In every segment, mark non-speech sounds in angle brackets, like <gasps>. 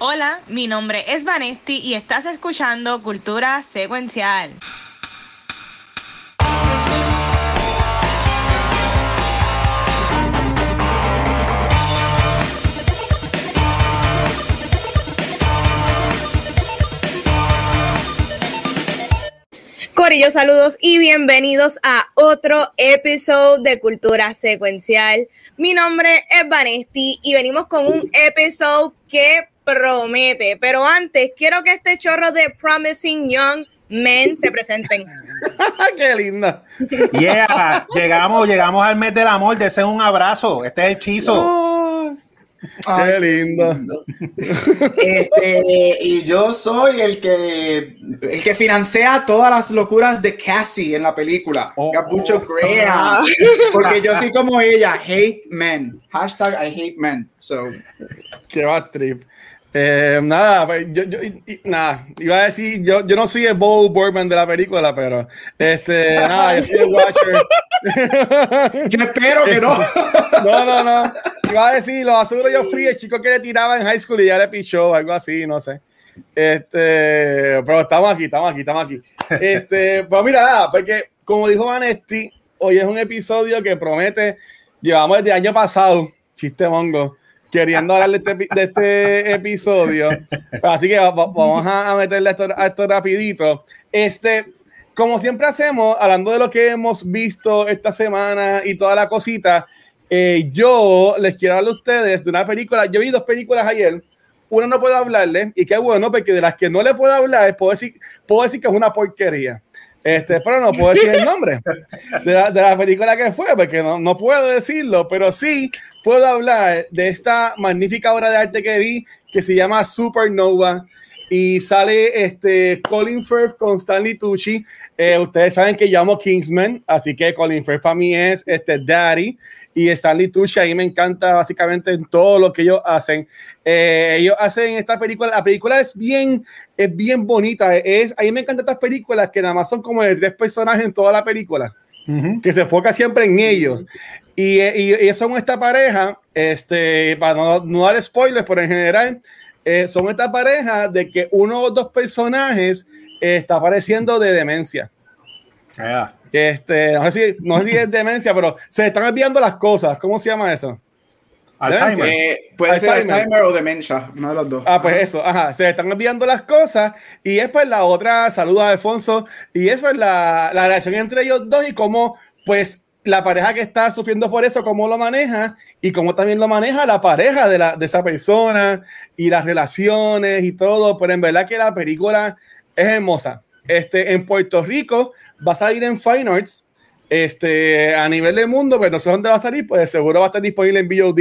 Hola, mi nombre es Vanesti y estás escuchando Cultura Secuencial. Corillo, saludos y bienvenidos a otro episodio de Cultura Secuencial. Mi nombre es Vanesti y venimos con un episodio que promete. Pero antes, quiero que este chorro de Promising Young Men se presenten. <laughs> Qué linda. Yeah, llegamos, llegamos al mes del amor. Deseo un abrazo. Este es el hechizo. Qué lindo. Este, y yo soy el que el que financia todas las locuras de Cassie en la película. Oh. Capucho Graham. <laughs> Porque yo soy como ella, hate men. Hashtag I hate men. So, Qué va trip. Eh, nada, pues, yo, yo- nada, iba a decir, yo, yo no soy el Bo Burnham de la película, pero este, nada, yo soy el Watcher. <laughs> yo espero que no. <laughs> No, no, no. Iba a decir, los azules yo fui el chico que le tiraba en high school y ya le pichó, algo así, no sé. Este, pero estamos aquí, estamos aquí, estamos aquí. Este, pero mira, nada, porque como dijo Vanesti, hoy es un episodio que promete, llevamos desde el año pasado, chiste mongo, queriendo hablar de este, de este episodio. Así que va- va- vamos a meterle a esto, a esto rapidito. Este, como siempre hacemos, hablando de lo que hemos visto esta semana y toda la cosita, eh, yo les quiero hablar a ustedes de una película. Yo vi dos películas ayer. Una no puedo hablarle, y qué bueno, porque de las que no le puedo hablar, puedo decir, puedo decir que es una porquería. Este, pero no puedo decir el nombre de la, de la película que fue, porque no, no puedo decirlo, pero sí puedo hablar de esta magnífica obra de arte que vi que se llama Supernova y sale este Colin Firth con Stanley Tucci. Eh, ustedes saben que llamo Kingsman, así que Colin Firth para mí es este Daddy y Stanley Tucci ahí me encanta básicamente en todo lo que ellos hacen. Eh, ellos hacen esta película, la película es bien, es bien bonita. Es, a mí me encantan estas películas que nada más son como de tres personajes en toda la película Ujú. que se enfoca siempre en ellos. Y, y, y son esta pareja, este, para no, no dar spoilers, pero en general, eh, son esta pareja de que uno o dos personajes eh, está padeciendo de demencia. Yeah. Este, no sé, si, no sé si es demencia, pero se están olvidando las cosas. ¿Cómo se llama eso? Alzheimer. Eh, puede ser Alzheimer. Alzheimer o demencia, uno de los dos. Ah, pues eso, ajá, se están olvidando las cosas y es pues la otra, saluda a Alfonso, y es pues la, la relación entre ellos dos y cómo pues la pareja que está sufriendo por eso, cómo lo maneja y cómo también lo maneja la pareja de, la, de esa persona y las relaciones y todo, pero en verdad que la película es hermosa. Este, en Puerto Rico va a salir en Fine Arts, este, a nivel del mundo, pero no sé dónde va a salir, pues seguro va a estar disponible en VOD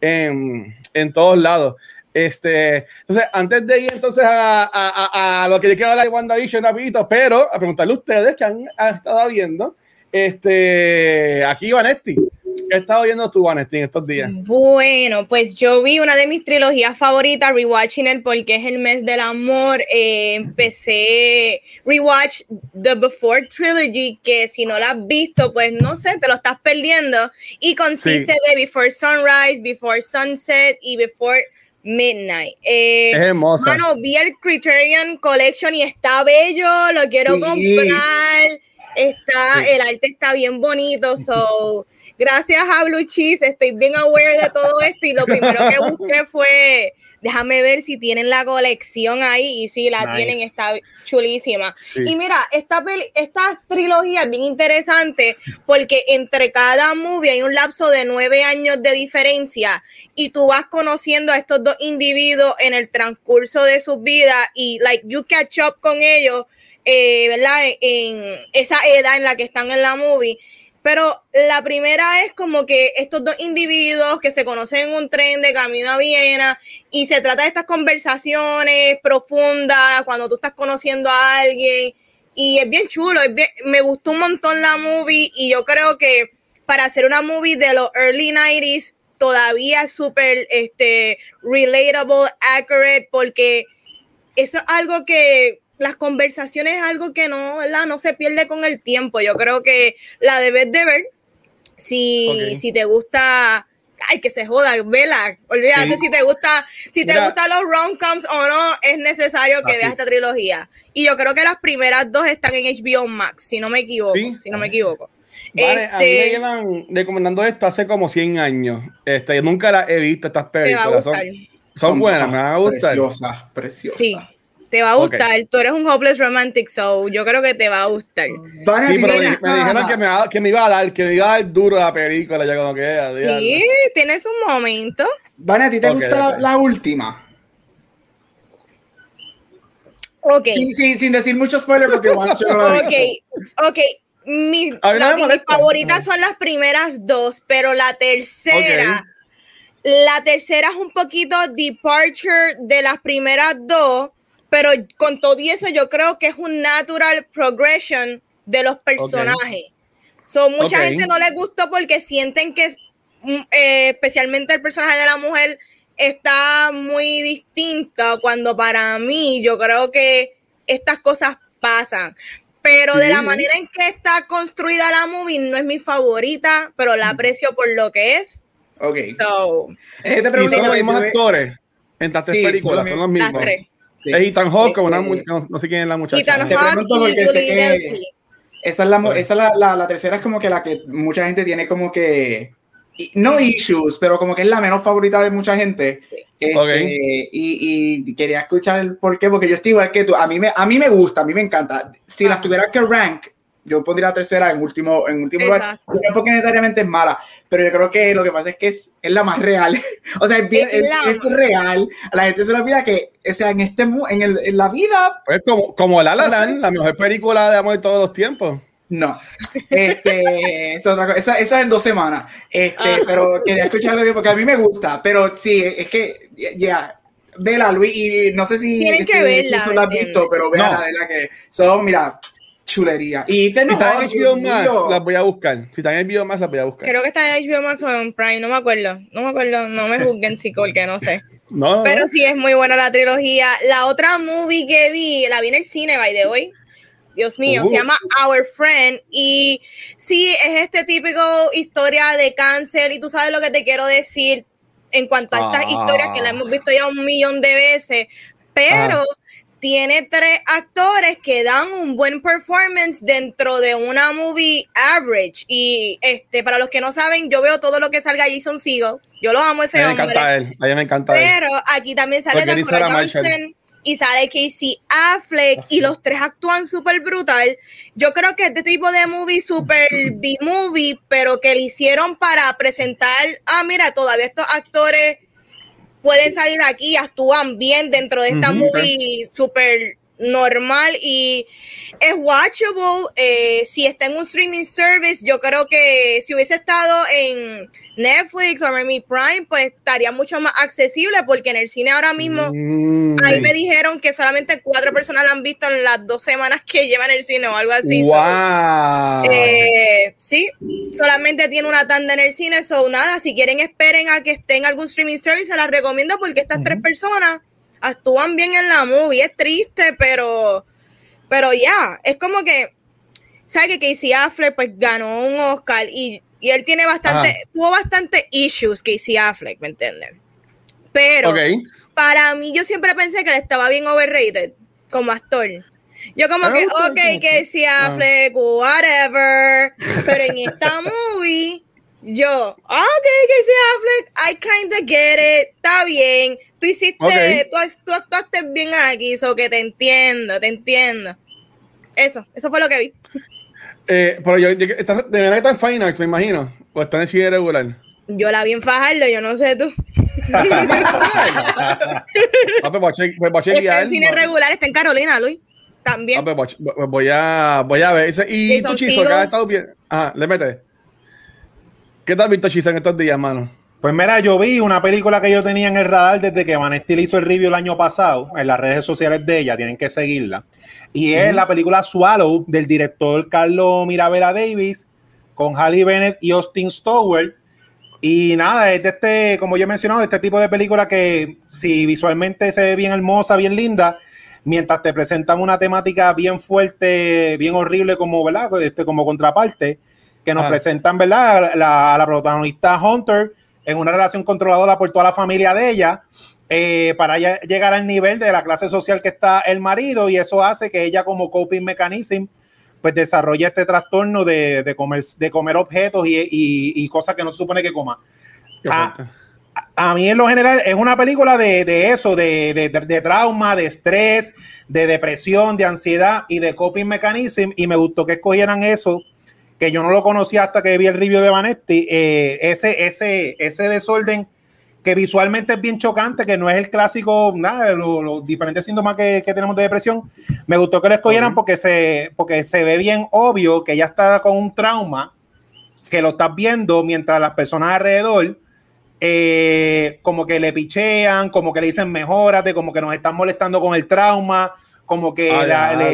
en, en todos lados. Este, entonces, antes de ir entonces a, lo que yo quiero hablar de WandaVision rapidito, pero a preguntarle a ustedes que han estado viendo, este, aquí Vanetti, ¿qué has estado viendo tú, Vanetti, en estos días? Bueno, pues yo vi una de mis trilogías favoritas, rewatching el porque es el mes del amor. Eh, empecé rewatch The Before Trilogy, que si no la has visto, pues no sé, te lo estás perdiendo. Y consiste de Before Sunrise, Before Sunset y Before Midnight. Eh, Es hermosa. Mano, vi el Criterion Collection y está bello, lo quiero Sí. comprar. Está, el arte está bien bonito, so gracias a Blue Cheese estoy bien aware de todo esto y lo primero que busqué <laughs> fue déjame ver si tienen la colección ahí y si la Nice. tienen está chulísima. Sí. Y mira, esta peli, esta trilogía es bien interesante porque entre cada movie hay un lapso de nueve años de diferencia y tú vas conociendo a estos dos individuos en el transcurso de sus vidas y like you catch up con ellos, eh, ¿verdad? En esa edad en la que están en la movie. Pero la primera es como que estos dos individuos que se conocen en un tren de camino a Viena y se trata de estas conversaciones profundas cuando tú estás conociendo a alguien y es bien chulo, me gustó un montón la movie y yo creo que para hacer una movie de los early 90s todavía es súper este, relatable, accurate, porque eso es algo que las conversaciones es algo que no, ¿verdad? no se pierde con el tiempo. Yo creo que la debes de ver si, si te gusta ay, que se joda, vela. Olvídate Sí. si te gusta, si te Mira. gustan los rom-coms o no, es necesario que Así. veas esta trilogía. Y yo creo que las primeras dos están en HBO Max, si no me equivoco, Sí. si no me equivoco. Vale, a mí me Este, llevan recomendando esto hace como 100 años. Este, yo nunca la he visto estas películas. Son, gustar. son buenas, me van a gustar. Preciosa, preciosa. Sí, te va a gustar. Tú eres un hopeless romantic, so yo creo que te va a gustar. Van a Sí, pero me, me dijeron que me, va- que me iba a dar, que me iba a dar duro la película, ya como que ah, diablo. Sí, tienes un momento. Van a ti te gusta la, última. Ok. Sí, sí, sin decir mucho spoiler porque Juancho Ok, ok. Mi, no mis favoritas son las primeras dos, pero la tercera, la tercera es un poquito departure de las primeras dos, pero con todo y eso yo creo que es un natural progression de los personajes. So, mucha gente no les gustó porque sienten que, mm, eh, especialmente el personaje de la mujer, está muy distinta cuando para mí yo creo que estas cosas pasan. Pero de la manera en que está construida la movie no es mi favorita, pero la aprecio por lo que es. Ok. So, Eh, te Y pregunto, son los mismos actores en las tres Sí, películas, son son los las mismos. tres. Sí. Es Ethan Hawke, Eh, una eh, mu- no, no sé quién es la muchacha. Ethan Te pregunto porque sé que-. Esa es la, esa es la, la, la tercera es como que la que mucha gente tiene como que no issues, pero como que es la menos favorita de mucha gente. Este, Ok. y, y quería escuchar el por qué, porque yo estoy igual que tú. A mí me, a mí me gusta, a mí me encanta. Si las Ajá. tuviera que rank, yo pondría la tercera en último, en último lugar. Exacto. No es porque necesariamente es mala, pero yo creo que lo que pasa es que es, es la más real. <laughs> o sea, es, bien- Es es- la es real. A la gente se le olvida que, o sea, en, este, en, el, en la vida Pues como, como La La Land, la mejor película de amor de todos los tiempos. No, este, <laughs> es otra cosa. Esa, esa en dos semanas. Este, Ah. pero quería escucharlo porque a mí me gusta, pero sí, es que ya, vela, Luis, y no sé si Tienen que este, verla, Chizo la has ¿me visto, pero vela, No. de la que son, mira, chulería. Y te Si están en HBO Max, mío. las voy a buscar. Si están en HBO Max, las voy a buscar. Creo que está en HBO Max o en Prime, no me acuerdo. No me acuerdo, no me juzguen sí, porque no sé. <laughs> No, Pero no. sí es muy buena la trilogía. La otra movie que vi, la vi en el cine, by the way. Dios mío, Uh. se llama Our Friend. Y sí, es este típico historia de cáncer. Y tú sabes lo que te quiero decir en cuanto a estas Ah. historias que la hemos visto ya un millón de veces. Pero tiene tres actores que dan un buen performance dentro de una movie average. Y este, para los que no saben, yo veo todo lo que salga Jason Segel. Yo lo amo ese A mí me hombre. encanta él. A mí me encanta él. Pero aquí también sale Porque Dakota Marshall. Johnson y sale Casey Affleck y los tres actúan súper brutal. Yo creo que este tipo de movie super <laughs> B-movie, pero que le hicieron para presentar, ah, mira, todavía estos actores pueden salir aquí y actúan bien dentro de esta movie súper normal y es watchable. eh, si está en un streaming service, yo creo que si hubiese estado en Netflix o Amazon Prime, pues estaría mucho más accesible porque en el cine ahora mismo, Mm. ahí me dijeron que solamente cuatro personas la han visto en las dos semanas que llevan el cine o algo así. So, eh, sí, solamente tiene una tanda en el cine, so nada, si quieren esperen a que esté en algún streaming service, se las recomiendo porque estas tres personas actúan bien en la movie, es triste, pero pero ya, es como que sabe que Casey Affleck pues ganó un Oscar y, y él tiene bastante, Ajá. tuvo bastante issues Casey Affleck, ¿me entiendes? Pero para mí yo siempre pensé que él estaba bien overrated como actor. Yo como Ah, que, ok, que si Affleck, whatever, pero en esta <laughs> movie, yo, ah, ok, que si Affleck, I kinda get it, está bien, tú hiciste, tú, tú actuaste bien aquí, so que te entiendo, te entiendo. Eso, eso fue lo que vi. <laughs> Eh, pero yo, está, de verdad que está en Fine Arts, me imagino. O está en el cine regular. Yo la vi en Fajardo, yo no sé tú. <laughs> Ah, pues voy a en cine regular, está en Carolina, Luis. También. Ah, pues voy a- voy- a, ver. Y Jason tu chizo, que has estado bien. Ajá, le mete. ¿Qué has visto, Chizo, en estos días, mano? Pues mira, yo vi una película que yo tenía en el radar desde que Van Steel hizo el review el año pasado en las redes sociales de ella, tienen que seguirla. Y es la película Swallow del director Carlos Mirabella Davis con Halle Bennett y Austin Stowers. Y nada, es de este, como yo he mencionado, de este tipo de película que si visualmente se ve bien hermosa, bien linda, mientras te presentan una temática bien fuerte, bien horrible como, ¿verdad? Este, como contraparte, que nos Ah. presentan, ¿verdad? La, la protagonista Hunter, en una relación controladora por toda la familia de ella. Eh, para llegar al nivel de la clase social que está el marido y eso hace que ella como coping mechanism pues desarrolle este trastorno de, de comer, de comer objetos y, y, cosas que no se supone que coma. A, a, mí en lo general es una película de, de eso, de, de, trauma, de estrés, de depresión, de ansiedad y de coping mechanism y me gustó que escogieran eso que yo no lo conocía hasta que vi el review de Vanetti, eh, ese, ese, ese desorden que visualmente es bien chocante, que no es el clásico, nada, de los, diferentes síntomas que, tenemos de depresión. Me gustó que lo escogieran porque, se, porque se ve bien obvio que ella está con un trauma, que lo estás viendo mientras las personas alrededor, eh, como que le pichean, como que le dicen mejórate, como que nos están molestando con el trauma, como que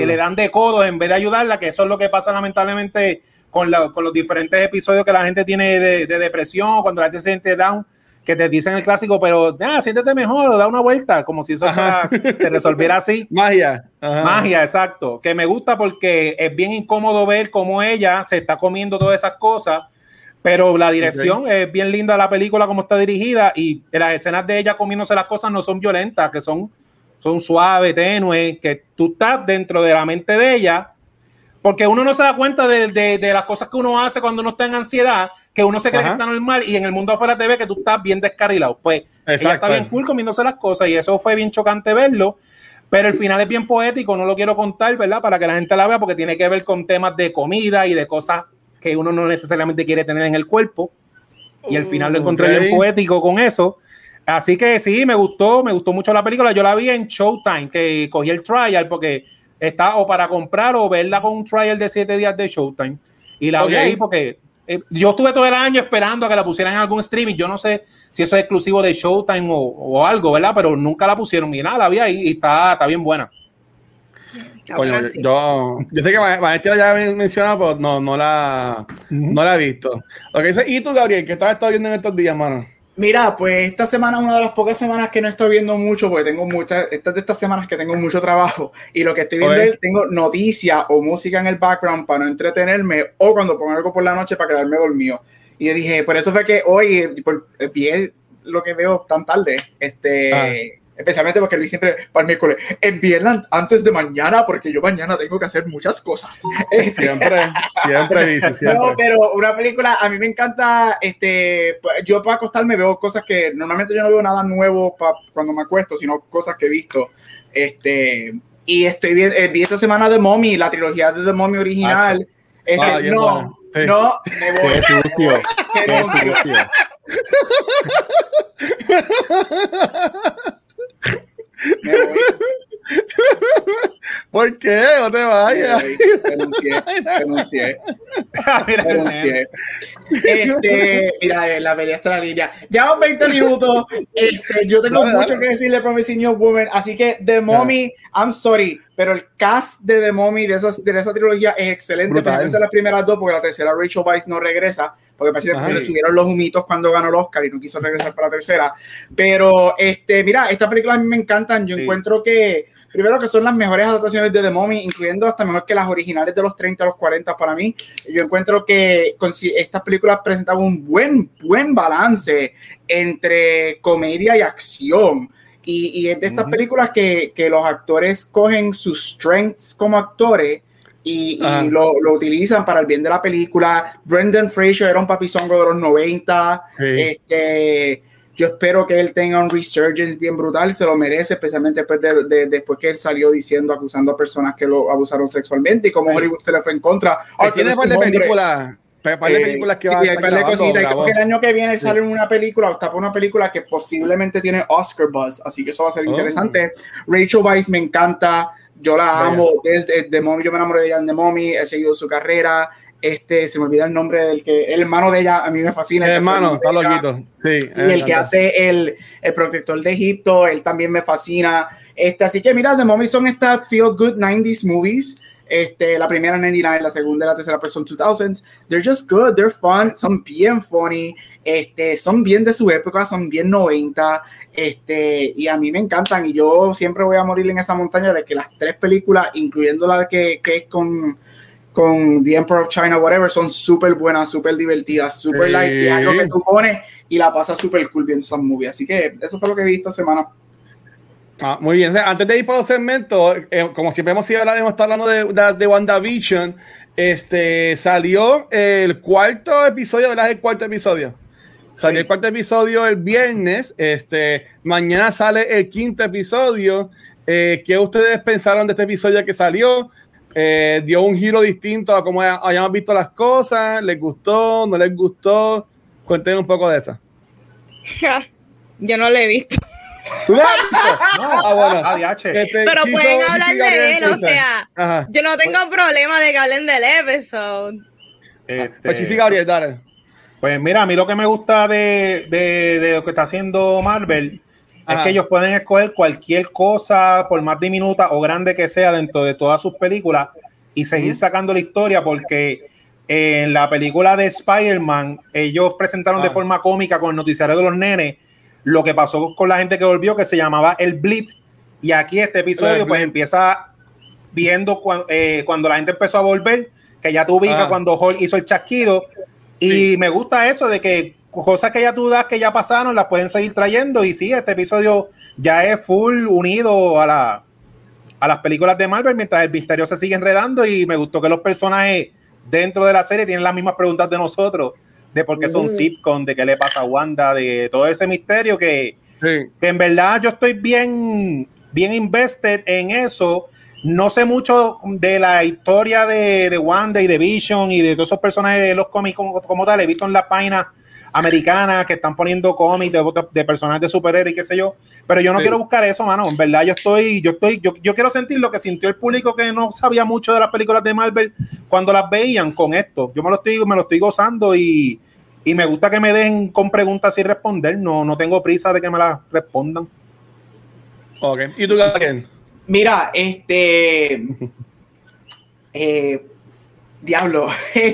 le, dan de codo en vez de ayudarla, que eso es lo que pasa lamentablemente con, con los diferentes episodios que la gente tiene de, de depresión, cuando la gente se siente down que te dicen el clásico, pero ah, siéntete mejor, da una vuelta, como si eso se resolviera así. <laughs> Magia. Magia, exacto. Que me gusta porque es bien incómodo ver cómo ella se está comiendo todas esas cosas, pero la dirección es bien linda la película, como está dirigida, y las escenas de ella comiéndose las cosas no son violentas, que son, son suaves, tenues, que tú estás dentro de la mente de ella porque uno no se da cuenta de, las cosas que uno hace cuando uno está en ansiedad, que uno se cree que está normal y en el mundo afuera te ve que tú estás bien descarrilado. Pues ella está bien cool comiéndose las cosas y eso fue bien chocante verlo. Pero el final es bien poético, no lo quiero contar, ¿verdad? Para que la gente la vea, porque tiene que ver con temas de comida y de cosas que uno no necesariamente quiere tener en el cuerpo. Y el final lo encontré bien poético con eso. Así que sí, me gustó, me gustó mucho la película. Yo la vi en Showtime, que cogí el trial porque está o para comprar o verla con un trial de siete días de Showtime. Y la vi ahí porque eh, yo estuve todo el año esperando a que la pusieran en algún streaming. Yo no sé si eso es exclusivo de Showtime o, algo, ¿verdad? Pero nunca la pusieron y nada, la vi ahí y está, está bien buena. yo, yo, sé que Vanessa ya había mencionado, pero no, no, la, no la he visto. Lo que dice, ¿y tú, Gabriel? ¿Qué estás viendo en estos días, mano? Mira, pues esta semana es una de las pocas semanas que no estoy viendo mucho porque tengo muchas, estas de estas semanas que tengo mucho trabajo y lo que estoy viendo es tengo noticias o música en el background para no entretenerme o cuando pongo algo por la noche para quedarme dormido. Y yo dije, por eso fue que hoy por, vi lo que veo tan tarde. Este, ah especialmente porque Luis siempre para el miércoles, envíenla antes de mañana porque yo mañana tengo que hacer muchas cosas. <laughs> Siempre, siempre dice, <laughs> siempre. No, pero una película, a mí me encanta, este, yo para acostarme veo cosas que normalmente yo no veo nada nuevo cuando me acuesto, sino cosas que he visto. Este, y estoy bien, eh, vi esta semana de Mommy, la trilogía de The Mommy original. Este, ah, no, no, me voy. Qué sucio. <laughs> Qué sucio. ¿Por qué? No te vayas. Renuncié, renuncié. <laughs> renuncié. Este, mira, la pelea está la línea. Llevamos 20 minutos. Este, yo tengo mucho que decirle Promising Young Woman. Así que The Mommy, I'm sorry, pero el cast de The Mommy de, esas, de esa trilogía es excelente. Especialmente las primeras dos, porque la tercera Rachel Weisz no regresa, porque parece que se le subieron los humitos cuando ganó el Oscar y no quiso regresar para la tercera. Pero, este, mira, estas películas a mí me encantan. Yo encuentro que primero que son las mejores adaptaciones de The Mommy, incluyendo hasta mejor que las originales de los 30 a los 40 para mí. Yo encuentro que estas películas presentaban un buen, buen balance entre comedia y acción. Y, es de estas películas que, que, los actores cogen sus strengths como actores y, lo, lo, utilizan para el bien de la película. Brendan Fraser era un papizongo de los 90. Este yo espero que él tenga un resurgence bien brutal, se lo merece, especialmente después, de, después que él salió diciendo, acusando a personas que lo abusaron sexualmente y como Hollywood se le fue en contra. tiene un par de películas. Par de películas que sí, va par de cositas. Y creo que el año que viene sale una película, está por una película que posiblemente tiene Oscar buzz, así que eso va a ser oh. interesante. Rachel Weisz me encanta, yo la amo desde The Mommy, yo me enamoré de ella en The Mommy, he seguido su carrera este, se me olvida el nombre del que, el hermano de ella, a mí me fascina. El, hermano, está loquito. Sí, y el que hace el, el, protector de Egipto, él también me fascina. Este, así que mira, The Mommy son estas feel good 90s movies. Este, la primera 99, la segunda y la tercera pues son 2000s. They're just good, they're fun, son bien funny, este, son bien de su época, son bien 90, este, y a mí me encantan y yo siempre voy a morir en esa montaña de que las tres películas, incluyendo la que, que es con con The Emperor of China, whatever, son súper buenas, súper divertidas, súper light, y algo que tú pones y la pasas súper cool viendo esas movies. Así que eso fue lo que vi esta semana. Ah, muy bien. Antes de ir para los segmentos, eh, como siempre hemos, ido hablando, hemos estado hablando de, de, de, WandaVision, este, salió el cuarto episodio, ¿verdad? El cuarto episodio. Salió el cuarto episodio el viernes. Este, mañana sale el quinto episodio. Eh, ¿Qué ustedes pensaron de este episodio que salió? Eh, dio un giro distinto a cómo hayamos visto las cosas. ¿Les gustó? ¿No les gustó? Cuéntenme un poco de eso. <laughs> Yo no lo he visto. <laughs> ¿Tú ah, bueno. Este, Pero pueden hablar de él, o sea, Ajá. yo no tengo problema de que hablen del episodio. Este, pues sí, Gabriel, dale. Pues mira, a mí lo que me gusta de, de, de lo que está haciendo Marvel Ajá. es que ellos pueden escoger cualquier cosa, por más diminuta o grande que sea, dentro de todas sus películas y seguir sacando la historia, porque en la película de Spider-Man, ellos presentaron de forma cómica con el noticiario de los nenes lo que pasó con la gente que volvió, que se llamaba el blip. Y aquí este episodio, pues empieza viendo eh, cuando la gente empezó a volver, que ya tú ubicas cuando Hall hizo el chasquido. Y me gusta eso de que cosas que ya tú das que ya pasaron las pueden seguir trayendo. Y sí, este episodio ya es full unido a, la, a las películas de Marvel mientras el misterio se sigue enredando. Y me gustó que los personajes dentro de la serie tienen las mismas preguntas de nosotros de por qué son sitcom, de qué le pasa a Wanda, de todo ese misterio que, que en verdad yo estoy bien, bien invested en eso. No sé mucho de la historia de, de Wanda y de Vision y de todos esos personajes de los cómics como, como tal. He visto en la página americanas que están poniendo cómics de, de, personajes de superhéroes y qué sé yo. Pero yo no sí. quiero buscar eso, mano. En verdad, yo estoy, yo estoy, yo, yo quiero sentir lo que sintió el público que no sabía mucho de las películas de Marvel cuando las veían con esto. Yo me lo estoy, me lo estoy gozando y, y me gusta que me den con preguntas y responder. No, no tengo prisa de que me las respondan. Ok. ¿Y tú, Gabriel? Mira, este. <laughs> eh, diablo. <laughs>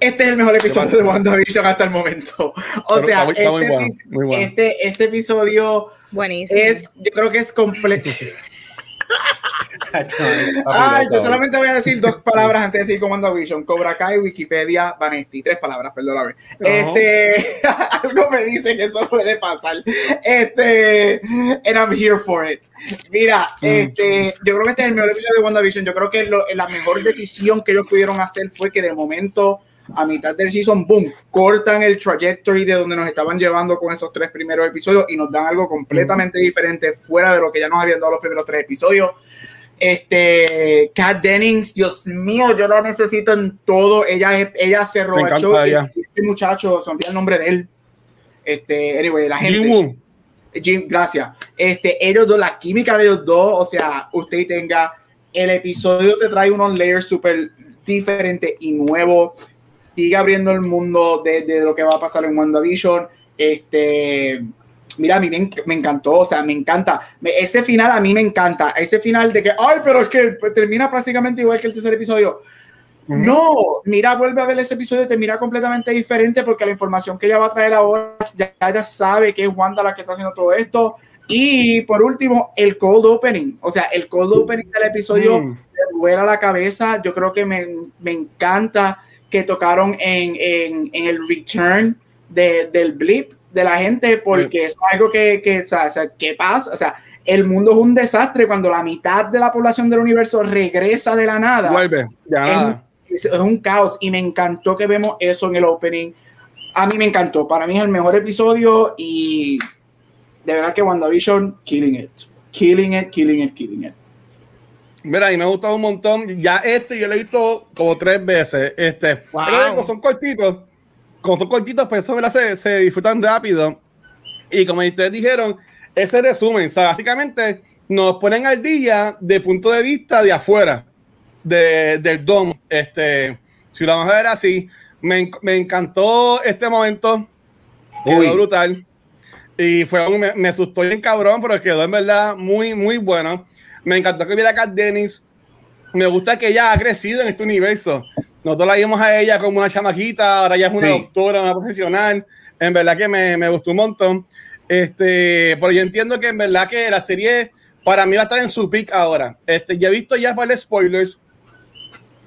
Este es el mejor episodio de WandaVision hasta el momento. <laughs> O Pero sea, está, está este, muy bueno, muy bueno. Este, este, episodio Buenísimo. es, yo creo que es completo. Ay, yo solamente voy a decir dos palabras antes de decir con WandaVision. Cobra Kai, Wikipedia, Vanesti. Tres palabras, perdóname. Uh -huh. Este, <laughs> algo me dice que eso puede pasar. Este, and I'm here for it. Mira, mm. este, yo creo que este es el mejor episodio de WandaVision. Yo creo que lo, la mejor decisión que ellos pudieron hacer fue que de momento a mitad del season, boom, cortan el trajectory de donde nos estaban llevando con esos tres primeros episodios y nos dan algo completamente diferente fuera de lo que ya nos habían dado los primeros tres episodios. Este, Kat Dennings, Dios mío, yo la necesito en todo. Ella, ella se roba el show. Este muchacho, se olvida el nombre de él. Este, anyway, la gente. Jim, Jim gracias. Este, ellos dos, la química de ellos dos, o sea, usted tenga el episodio te trae unos layers súper diferentes y nuevos sigue abriendo el mundo de, de, lo que va a pasar en WandaVision. Este, mira, a mí me, me, encantó, o sea, me encanta. Ese final a mí me encanta. Ese final de que, ay, pero es que termina prácticamente igual que el tercer episodio. Uh -huh. No, mira, vuelve a ver ese episodio, termina completamente diferente porque la información que ella va a traer ahora, ya, sabe que es Wanda la que está haciendo todo esto. Y por último, el cold opening. O sea, el cold opening del episodio mm. me vuela la cabeza. Yo creo que me, me encanta que tocaron en, en, en el return de, del blip de la gente, porque es algo que, que, o sea, ¿qué pasa? O sea, el mundo es un desastre cuando la mitad de la población del universo regresa de la nada. Vuelve, ya es, es, un caos y me encantó que vemos eso en el opening. A mí me encantó, para mí es el mejor episodio y de verdad que WandaVision, killing it, killing it, killing it, killing it. Mira, y me ha gustado un montón. Ya este yo lo he visto como tres veces. Este, wow. pero digo, son cortitos. Como son cortitos, pues eso se, se disfrutan rápido. Y como ustedes dijeron, ese resumen, o sea, básicamente nos ponen al día de punto de vista de afuera de, del DOM. Este, si lo vamos a ver así, me, me encantó este momento. Quedó brutal. Y fue me, me asustó bien cabrón, pero quedó en verdad muy, muy bueno. Me encantó que viera Kat Dennis. Me gusta que ella ha crecido en este universo. Nosotros la vimos a ella como una chamaquita, ahora ya es una sí. doctora, una profesional. En verdad que me, me, gustó un montón. Este, pero yo entiendo que en verdad que la serie para mí va a estar en su pick ahora. Este, ya he visto ya varios spoilers.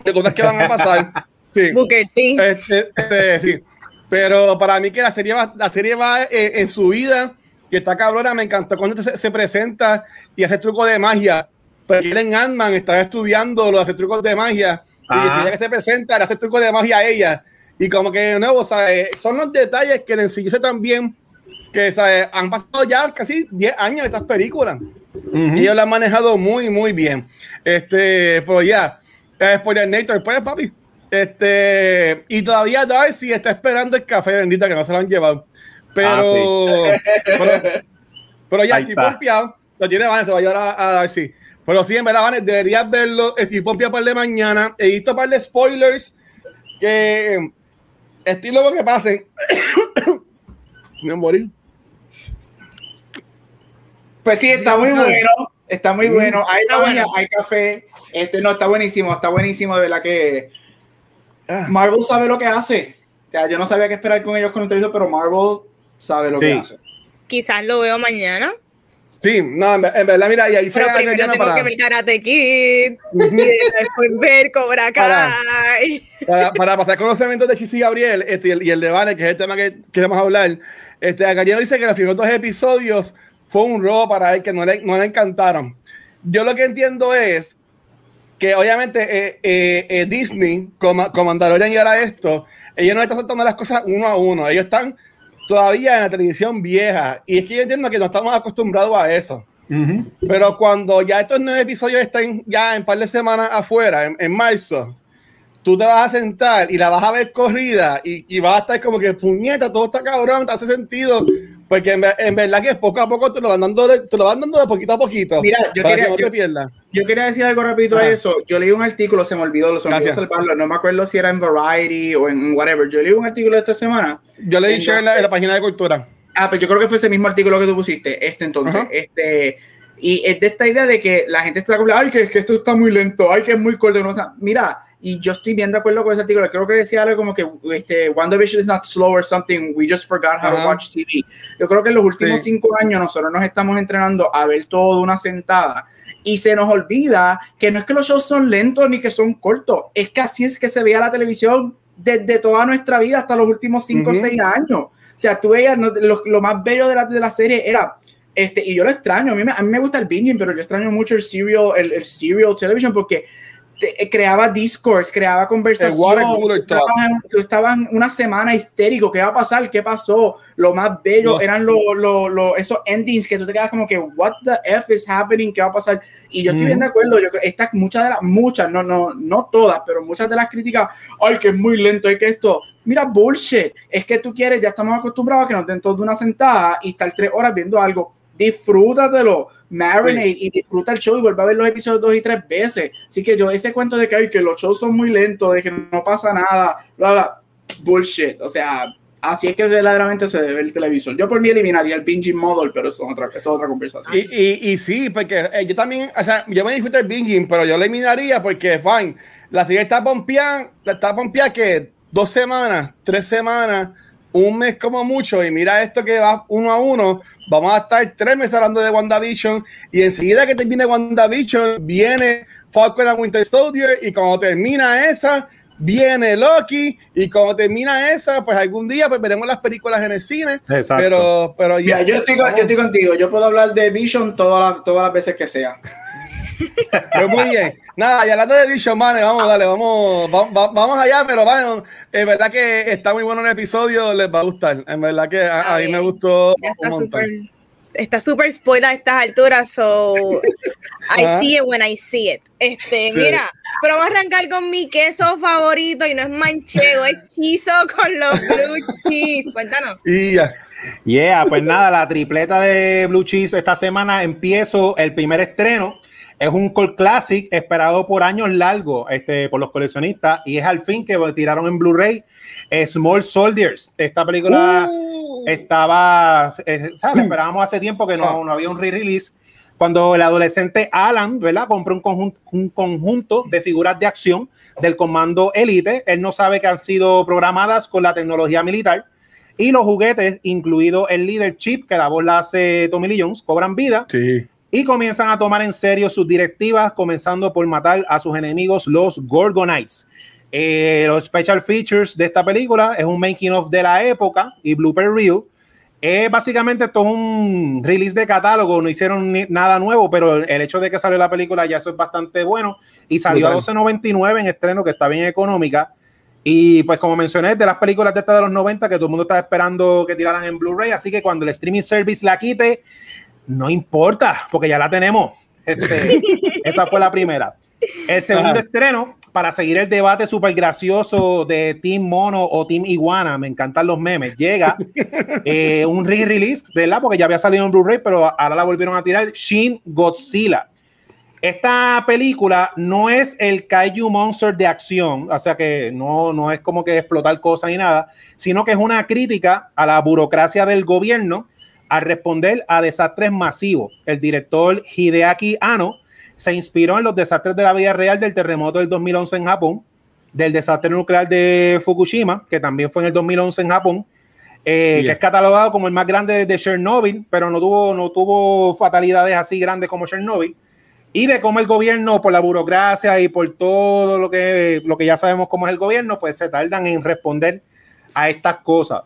de cosas que van a pasar. <laughs> Sí. Booker T. Este, este, sí. Pero para mí que la serie va, la serie va eh, en su vida y está cabrona, me encantó cuando se, se presenta y hace truco de magia. Él en Ant-Man estaba estudiando lo de hacer trucos de magia y Ajá. decía que se presenta, le hace trucos de magia a ella. Y como que de nuevo, ¿sabes? son los detalles que le enseñé también que ¿sabes? han pasado ya casi 10 años de estas películas. Y ellos la han manejado muy, muy bien. Este, pero ya, eh, spoiler Nator, pues, papi. Este, y todavía Darcy está esperando el café, bendita, que no se lo han llevado. Pero, pero, pero ya estoy pompeado. Lo tiene Vanes, se va a llevar a, a Darcy. Pero sí, en verdad, Vanes, deberías verlo. Estoy pompeado para el de mañana. He visto un par de spoilers que estoy loco que pasen. <coughs> Me voy a morir. Pues sí, está muy bueno. Está muy bueno. Hay Está bueno. hay café. Este, no, está buenísimo, está buenísimo. De verdad que Ah. Marvel sabe lo que hace. O sea, yo no sabía qué esperar con ellos con el televisor, pero Marvel sabe lo Sí. que hace. Quizás lo veo mañana. Sí, no, en, ver- en verdad, mira, y ahí se Pero gana primero tengo para, que ver Karate Kid y después ver Cobra Para. Kai. para, para pasar conocimientos de Chisi Gabriel este, y, el, y el de Vane, que es el tema que queremos hablar. Este, Gallego dice que los primeros dos episodios fue un robo para él, que no le, no le encantaron. Yo lo que entiendo es que obviamente eh, eh, eh, Disney, como, como Mandalorian y ahora esto, ellos no están soltando las cosas uno a uno. Ellos están todavía en la televisión vieja. Y es que yo entiendo que no estamos acostumbrados a eso. Pero cuando ya estos nueve episodios estén ya en par de semanas afuera, en, en marzo, tú te vas a sentar y la vas a ver corrida y, y vas a estar como que puñeta, todo está cabrón, te hace sentido. Porque en, en verdad que poco a poco te lo van dando de, te lo van dando de poquito a poquito. Mira, yo quería- que yo-. Yo quería decir algo rapidito a Ajá. eso. Yo leí un artículo, se me olvidó, lo se me olvidó salvarlo. No me acuerdo si era en Variety o en whatever. Yo leí un artículo esta semana. Yo le di Entonces- share en la, en la página de cultura. Ah, pues yo creo que fue ese mismo artículo que tú pusiste. Este entonces, Ajá. este. Y es de esta idea de que la gente está como, ay, que, que esto está muy lento, ay, que es muy corto. no pasa". Mira, y yo estoy bien de acuerdo con ese artículo. Creo que decía algo como que este, WandaVision is not slow or something. We just forgot how Ajá. to watch TV. Yo creo que en los últimos Sí. cinco años nosotros nos estamos entrenando a ver todo de una sentada. Y se nos olvida que no es que los shows son lentos ni que son cortos. Es que así es que se veía la televisión desde toda nuestra vida hasta los últimos cinco o seis años. O sea, tú veías, no, lo, lo más bello de la, de la serie era, este, y yo lo extraño, a mí me, a mí me gusta el binging, pero yo extraño mucho el serial, el, el serial television porque te- eh, creaba discourse, creaba conversación. cooler tú, en una semana histérico, ¿qué va a pasar? ¿Qué pasó? Lo más bello Los- eran lo, lo- lo- esos endings que tú te quedas como que, what the F is happening? ¿Qué va a pasar? Y yo estoy bien de acuerdo, yo creo, estas, muchas de las, muchas, no, no, no todas, pero muchas de las críticas, ay, que es muy lento, ay, que esto, mira, bullshit, es que tú quieres, ya estamos acostumbrados a que nos den todo de una sentada y estar tres horas viendo algo, disfrútatelo, marinate y disfruta el show y vuelve a ver los episodios dos y tres veces. Así que yo, ese cuento de que, ay, que los shows son muy lentos, de que no pasa nada, bla, bla, bullshit, o sea, así es que verdaderamente se debe el televisor. Yo por mí eliminaría el binging model, pero eso es otra, eso es otra conversación. Y, y, y sí, porque eh, yo también, o sea, yo me disfruto el binging, pero yo eliminaría porque, fine, la serie está pompeada, está pompeada que dos semanas, tres semanas, un mes como mucho, y mira esto que va uno a uno, vamos a estar tres meses hablando de WandaVision, y enseguida que termine WandaVision, viene Falcon and Winter Soldier, y cuando termina esa, viene Loki, y cuando termina esa, pues algún día pues veremos las películas en el cine, Exacto. pero, pero Mira, yo estoy, yo estoy contigo, yo puedo hablar de Vision todas las, todas las veces que sea. Pues muy bien. Nada, y hablando de Vision, man, vamos, dale, vamos, vamos, vamos allá, pero bueno, es verdad que está muy bueno el episodio, les va a gustar. En verdad que a, a mí me gustó Ya está súper está súper spoiled a estas alturas, so <laughs> I see it when I see it. Este, Sí. mira, pero vamos a arrancar con mi queso favorito y no es manchego, es chizo con los blue cheese. Cuéntanos. Y ya. Yeah, pues nada, la tripleta de Blue Cheese esta semana empiezo el primer estreno. Es un cult classic esperado por años largos este, por los coleccionistas y es al fin que tiraron en Blu-ray Small Soldiers. Esta película Uh, estaba, eh, ¿sabes? Esperábamos hace tiempo que no, no había un re-release. Cuando el adolescente Alan, ¿verdad? Compró un conjunto, un conjunto de figuras de acción del comando Elite. Él no sabe que han sido programadas con la tecnología militar y los juguetes, incluido el líder chip, que la voz la hace Tommy Lee Jones, cobran vida Sí. Y comienzan a tomar en serio sus directivas, comenzando por matar a sus enemigos, los Gorgonites. Eh, los special features de esta película es un making of de la época y blooper reel. Es básicamente todo un release de catálogo, no hicieron nada nuevo, pero el hecho de que salió la película ya eso es bastante bueno y salió a 12.99 en estreno, que está bien económica. Y pues como mencioné, de las películas de esta de los 90 que todo el mundo estaba esperando que tiraran en Blu-ray, así que cuando el streaming service la quite, no importa, porque ya la tenemos. Este, <laughs> esa fue la primera. El segundo estreno, para seguir el debate súper gracioso de Team Mono o Team Iguana, me encantan los memes, llega <laughs> eh, un re-release, ¿verdad? Porque ya había salido en Blu-ray, pero ahora la volvieron a tirar, Shin Godzilla. Esta película no es el Kaiju Monster de acción, o sea que no, no es como que explotar cosas ni nada, sino que es una crítica a la burocracia del gobierno al responder a desastres masivos. El director Hideaki Anno se inspiró en los desastres de la vida real del terremoto del 2011 en Japón, del desastre nuclear de Fukushima, que también fue en el 2011 en Japón, eh, que es catalogado como el más grande de Chernobyl, pero no tuvo, no tuvo fatalidades así grandes como Chernobyl y de cómo el gobierno, por la burocracia y por todo lo que, lo que ya sabemos cómo es el gobierno, pues se tardan en responder a estas cosas.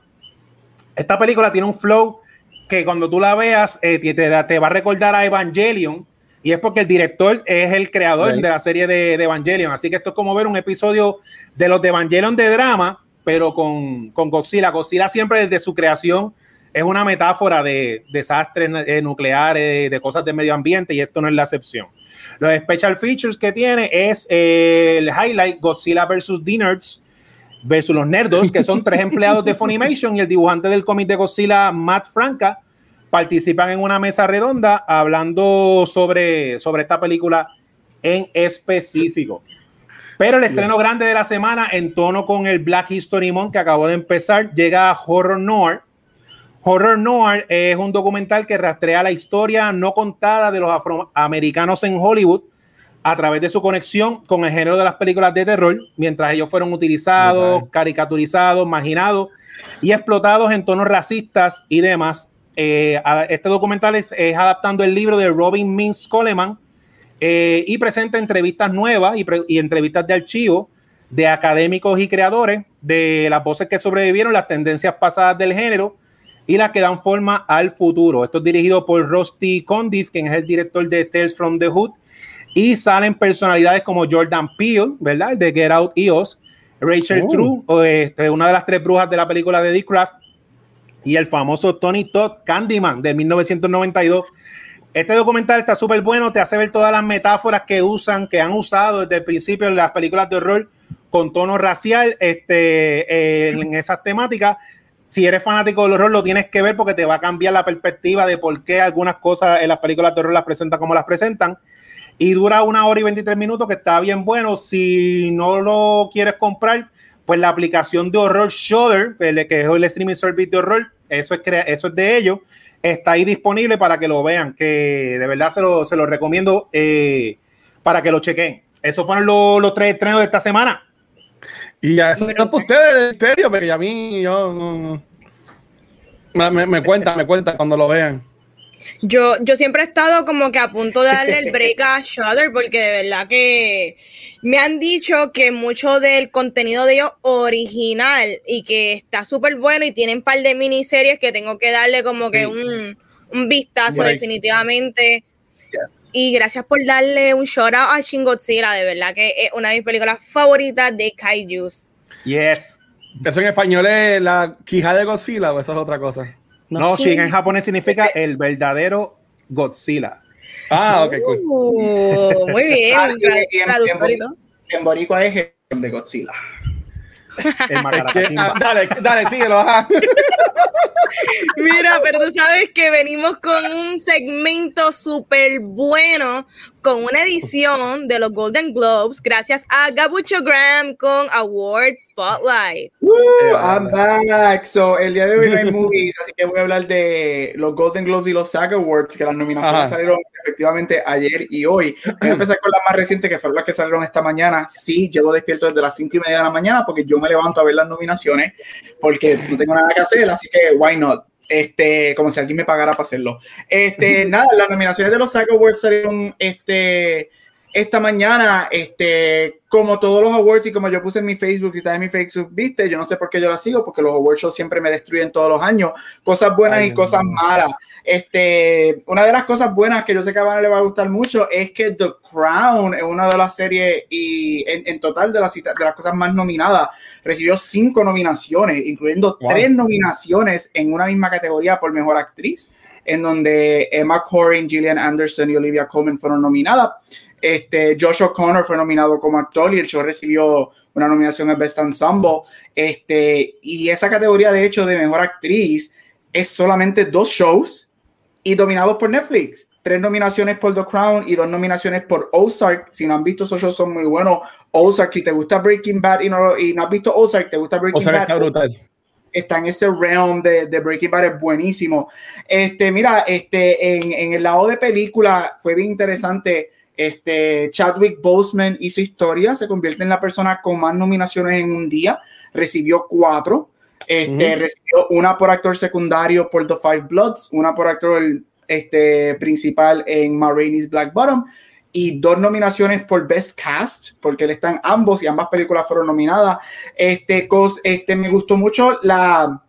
Esta película tiene un flow que cuando tú la veas eh, te, te, va a recordar a Evangelion y es porque el director es el creador de la serie de, Evangelion. Así que esto es como ver un episodio de los de Evangelion de drama, pero con, con Godzilla. Godzilla siempre desde su creación es una metáfora de desastres eh, nucleares, de cosas de medio ambiente y esto no es la excepción. Los special features que tiene es eh, el highlight Godzilla versus The Nerds versus los Nerdos, que son tres empleados de Funimation y el dibujante del cómic de Godzilla, Matt Franca, participan en una mesa redonda hablando sobre, sobre esta película en específico. Pero el estreno grande de la semana, en tono con el Black History Month que acabó de empezar, llega a Horror Noir, Horror Noir es un documental que rastrea la historia no contada de los afroamericanos en Hollywood a través de su conexión con el género de las películas de terror, mientras ellos fueron utilizados, caricaturizados, marginados y explotados en tonos racistas y demás. Eh, este documental es, adaptando el libro de Robin Mintz Coleman eh, y presenta entrevistas nuevas y, y entrevistas de archivo de académicos y creadores de las voces que sobrevivieron las tendencias pasadas del género y las que dan forma al futuro. Esto es dirigido por Rusty Condiff, quien es el director de Tales from the Hood, y salen personalidades como Jordan Peele, ¿verdad? De Get Out y Oz, Rachel oh. True, este, una de las tres brujas de la película de Dick Craft, y el famoso Tony Todd Candyman de 1992. Este documental está súper bueno, te hace ver todas las metáforas que usan, que han usado desde el principio en las películas de horror con tono racial este, eh, en esas temáticas si eres fanático del horror, lo tienes que ver porque te va a cambiar la perspectiva de por qué algunas cosas en las películas de horror las presentan como las presentan. Y dura una hora y 23 minutos, que está bien bueno. Si no lo quieres comprar, pues la aplicación de horror Shudder, que es el streaming service de horror, eso es, eso es de ellos, está ahí disponible para que lo vean, que de verdad se lo, se lo recomiendo eh, para que lo chequen. Esos fueron los, los tres estrenos de esta semana. Y ya eso no para ustedes, en serio, pero a mí yo me, me cuenta, me cuenta cuando lo vean. Yo, yo siempre he estado como que a punto de darle el <laughs> break a Shudder porque de verdad que me han dicho que mucho del contenido de ellos original y que está súper bueno y tienen un par de miniseries que tengo que darle como que un, un vistazo definitivamente. Y gracias por darle un shout out a Shin Godzilla, de verdad que es una de mis películas favoritas de Kaijus. Yes. ¿Eso en español es la quija de Godzilla o eso es otra cosa? No, Shin en japonés significa el verdadero Godzilla. Ah, ok, cool. Uh, muy <laughs> bien. Ah, en, Boricua es el de Godzilla. <laughs> Ah, dale, dale, síguelo. <laughs> Mira, pero tú sabes que venimos con un segmento súper bueno, con una edición de los Golden Globes, gracias a Gabucho Graham con Award Spotlight. I'm back. So, el día de hoy no hay <laughs> movies, así que voy a hablar de los Golden Globes y los SAG Awards, que las nominaciones salieron efectivamente ayer y hoy. Voy a empezar con las más recientes, que fueron las que salieron esta mañana. Sí, llevo despierto desde las 5 y media de la mañana porque yo me levanto a ver las nominaciones porque no tengo nada que hacer, así que why not? Este, como si alguien me pagara para hacerlo. Este, <laughs> nada, las nominaciones de los SAG Awards salieron este, esta mañana, este, como todos los awards y como yo puse en mi Facebook y en mi Facebook, viste, yo no sé por qué yo la sigo, porque los awards shows siempre me destruyen todos los años, cosas buenas y cosas malas. Este, una de las cosas buenas que yo sé que a Van le va a gustar mucho es que The Crown es una de las series y en, total de las, de las cosas más nominadas, recibió cinco nominaciones, incluyendo tres nominaciones en una misma categoría por mejor actriz, en donde Emma Corrin, Gillian Anderson y Olivia Colman fueron nominadas. Este, Josh O'Connor fue nominado como actor y el show recibió una nominación al Best Ensemble. Este, y esa categoría, de hecho, de mejor actriz es solamente dos shows y dominados por Netflix. Tres nominaciones por The Crown y dos nominaciones por Ozark. Si no han visto esos shows, son muy buenos. Ozark, si te gusta Breaking Bad y no, y no has visto Ozark, te gusta Breaking Ozark Bad. Está brutal está en ese realm de, de, Breaking Bad, es buenísimo. Este, mira, este, en, en, el lado de película fue bien interesante este, Chadwick Boseman hizo historia, se convierte en la persona con más nominaciones en un día, recibió cuatro, este, recibió una por actor secundario por The Five Bloods, una por actor este, principal en Ma Black Bottom y dos nominaciones por Best Cast, porque él está en ambos y ambas películas fueron nominadas. Este, cos, este, me gustó mucho la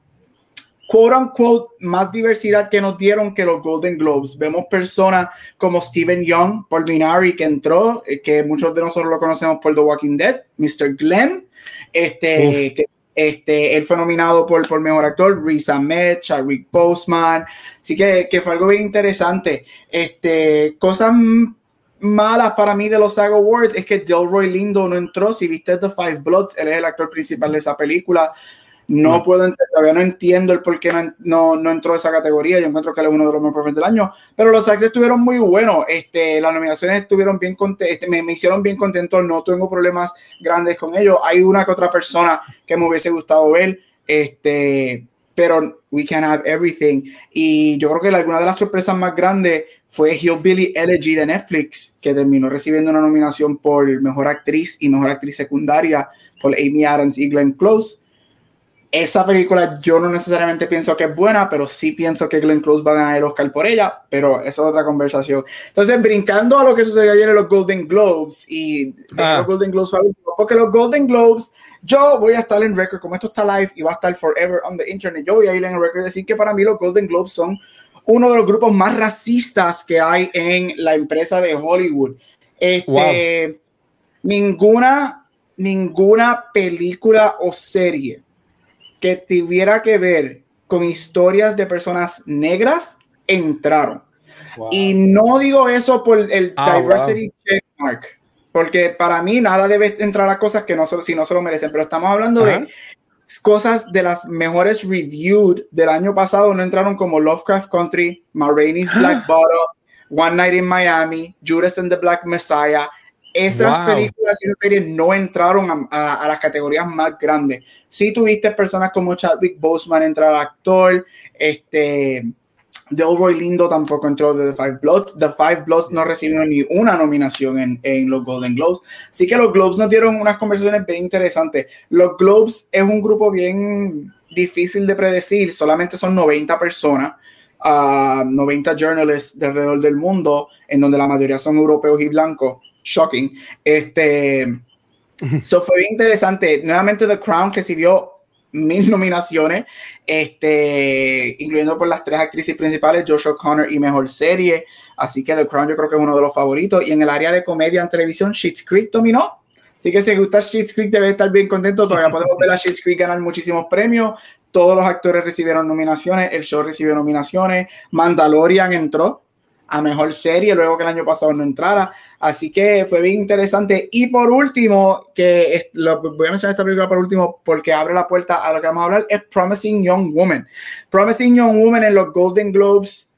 quote unquote más diversidad que nos dieron que los Golden Globes. Vemos personas como Steven Young por Minari que entró, eh, que muchos de nosotros lo conocemos por The Walking Dead, Mr. Glenn, este, que, este, él fue nominado por, por mejor actor, Riz Ahmed, Chadwick Boseman, así que, que fue algo bien interesante. Este, cosas malas para mí de los SAG Awards es que Delroy Lindo no entró. Si viste The Five Bloods, él es el actor principal de esa película. No, puedo todavía no entiendo el por qué no, no, no, entró esa categoría. Yo encuentro que él es uno de los mejores del año. Pero los actores estuvieron muy buenos. Este, las nominaciones estuvieron bien este, me, me, hicieron bien contento. No tengo problemas grandes con ellos. Hay una que otra persona que me hubiese gustado ver. Este, pero we can have everything. Y yo creo que alguna de las sorpresas más grandes fue Hillbilly Elegy de Netflix, que terminó recibiendo una nominación por mejor actriz y mejor actriz secundaria por Amy Adams y Glenn Close esa película yo no necesariamente pienso que es buena, pero sí pienso que Glenn Close va a ganar el Oscar por ella, pero eso es otra conversación. Entonces, brincando a lo que sucedió ayer en los Golden Globes y ah. los Golden Globes, porque los Golden Globes, yo voy a estar en record, como esto está live y va a estar forever on the internet, yo voy a ir en record y decir que para mí los Golden Globes son uno de los grupos más racistas que hay en la empresa de Hollywood. Este, ninguna, ninguna película o serie que tuviera que ver con historias de personas negras entraron. Y no digo eso por el ah, diversity checkmark, porque para mí nada debe entrar a cosas que no si no se lo merecen, pero estamos hablando de cosas de las mejores reviewed del año pasado, no entraron como Lovecraft Country, Ma <gasps> Black Bottle, One Night in Miami, Judas and the Black Messiah, esas películas y esas series no entraron a, las categorías más grandes. Sí tuviste personas como Chadwick Boseman entrar actor, este, Delroy Lindo tampoco entró de The Five Bloods. The Five Bloods no recibió ni una nominación en, en, los Golden Globes. Así que los Globes nos dieron unas conversaciones bien interesantes. Los Globes es un grupo bien difícil de predecir, solamente son 90 personas. 90 ah, journalists de alrededor del mundo, en donde la mayoría son europeos y blancos shocking. Este, eso fue bien interesante. Nuevamente The Crown recibió mil nominaciones, este, incluyendo por las tres actrices principales, Joshua Connor y Mejor Serie. Así que The Crown yo creo que es uno de los favoritos. Y en el área de comedia en televisión, Schitt's Creek dominó. Así que si gusta Schitt's Creek debe estar bien contento. Todavía <laughs> podemos ver a Schitt's Creek ganar muchísimos premios. Todos los actores recibieron nominaciones. El show recibió nominaciones. Mandalorian entró a mejor serie luego que el año pasado no entrara. Así que fue bien interesante. Y por último, que lo, voy a mencionar esta película por último porque abre la puerta a lo que vamos a hablar, es Promising Young Woman. Promising Young Woman en los Golden Globes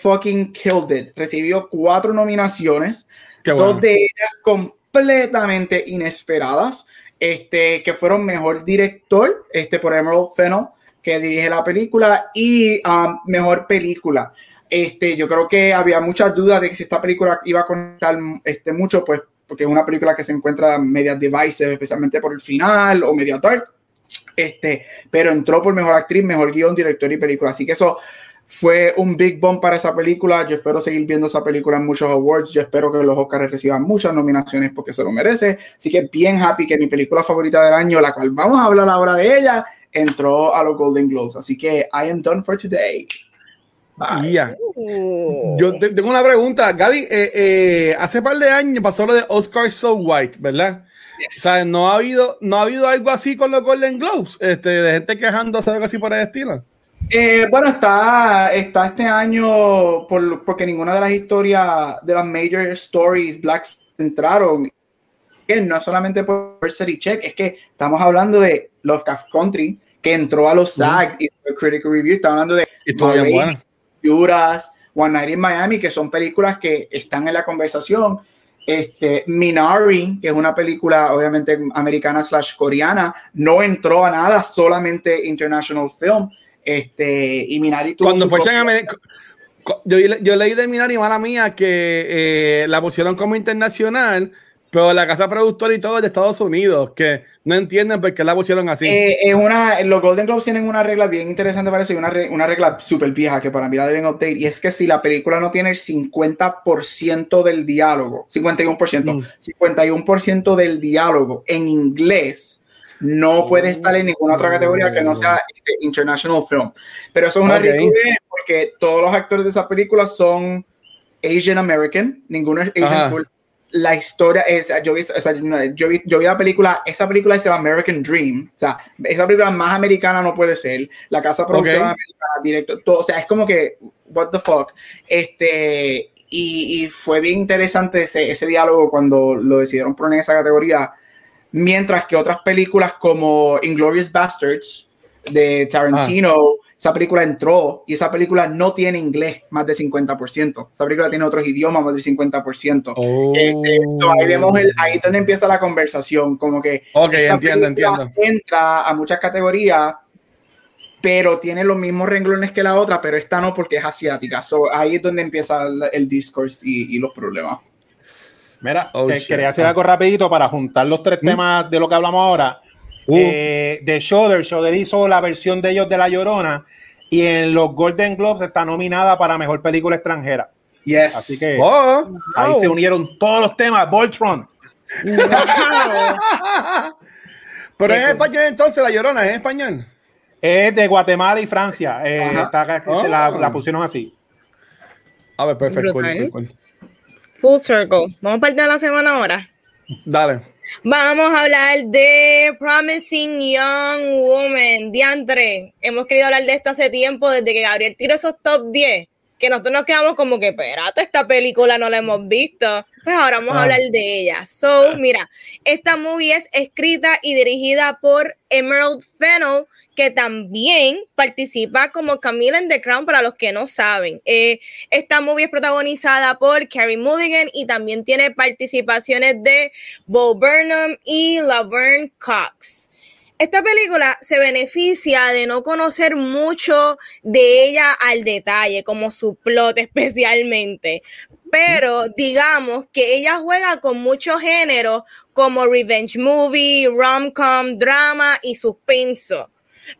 fucking killed it. Recibió cuatro nominaciones, dos de ellas completamente inesperadas, este, que fueron mejor director, este, por Emerald Fennell, que dirige la película, y um, mejor película. Este, yo creo que había muchas dudas de que si esta película iba a contar este, mucho, pues porque es una película que se encuentra media devices, especialmente por el final o media dark. Este, pero entró por mejor actriz, mejor guion, director y película. Así que eso fue un big bomb para esa película. Yo espero seguir viendo esa película en muchos awards. Yo espero que los Oscars reciban muchas nominaciones porque se lo merece. Así que bien happy que mi película favorita del año, la cual vamos a hablar ahora de ella, entró a los Golden Globes. Así que I am done for today. Uh. Yo tengo una pregunta, Gaby. Eh, eh, hace par de años pasó lo de Oscar So White, ¿verdad? O sea, no ha habido, no ha habido algo así con los Golden Globes, este, de gente quejándose algo así por el estilo. Eh, bueno, está, está este año por, porque ninguna de las historias de las major stories blacks entraron. No solamente por City Check, es que estamos hablando de Lovecraft Country, que entró a los SAG y Critical Review. Estamos hablando de Juras, One Night in Miami, que son películas que están en la conversación. Este, Minari, que es una película obviamente americana slash coreana, no entró a nada, solamente International Film. Este, y Minari tuvo Cuando fue yo, yo, leí de Minari, mala mía, que eh, la pusieron como internacional, pero la casa productora y todo es de Estados Unidos, que no entienden por qué la pusieron así. Eh, es una, los Golden Globes tienen una regla bien interesante para eso y una, una regla súper vieja que para mí la deben update. Y es que si la película no tiene el 50% del diálogo, 51%, 51% mm. del diálogo en inglés, no puede estar en ninguna otra categoría que no sea este, International Film. Pero eso es una regla porque todos los actores de esa película son Asian American, ninguno es Asian full la historia es, yo vi, yo, vi, yo vi, la película, esa película se llama American Dream, o sea, esa película más americana no puede ser, la casa productora americana, directo, todo, o sea, es como que, what the fuck, este, y, y fue bien interesante ese, ese, diálogo cuando lo decidieron poner en esa categoría, mientras que otras películas como Inglorious Bastards de Tarantino, ah esa película entró y esa película no tiene inglés más de 50%. Esa película tiene otros idiomas más del 50%. Este, ahí vemos el, ahí donde empieza la conversación, como que ok, entiendo, entiendo. entra a muchas categorías, pero tiene los mismos renglones que la otra, pero esta no porque es asiática. ahí es donde empieza el, el discourse y, los problemas. Mira, oh, quería hacer algo rapidito para juntar los tres ¿Mm? temas de lo que hablamos ahora. Uh. Eh, de Shudder. Shudder hizo la versión de ellos de La Llorona y en los Golden Globes está nominada para Mejor Película Extranjera. Yes. Así que oh. ahí se unieron todos los temas. Voltron. <laughs> Pero en español entonces La Llorona, ¿es en español? Es de Guatemala y Francia. Eh, la, la, oh. pusieron así. A ver, perfecto. Full circle. Vamos a partir de la semana ahora. Dale. Vamos a hablar de Promising Young Woman. Diantre, hemos querido hablar de esto hace tiempo, desde que Gabriel tiró esos top 10, que nosotros nos quedamos como que, espérate, esta película no la hemos visto. Pues ahora vamos a ah. hablar de ella. So, mira, esta movie es escrita y dirigida por Emerald Fennell, que también participa como Camila en The Crown para los que no saben. Eh, esta movie es protagonizada por Carrie Mulligan y también tiene participaciones de Bo Burnham y Laverne Cox. Esta película se beneficia de no conocer mucho de ella al detalle, como su plot especialmente. Pero digamos que ella juega con muchos géneros como revenge movie, rom-com, drama y suspenso.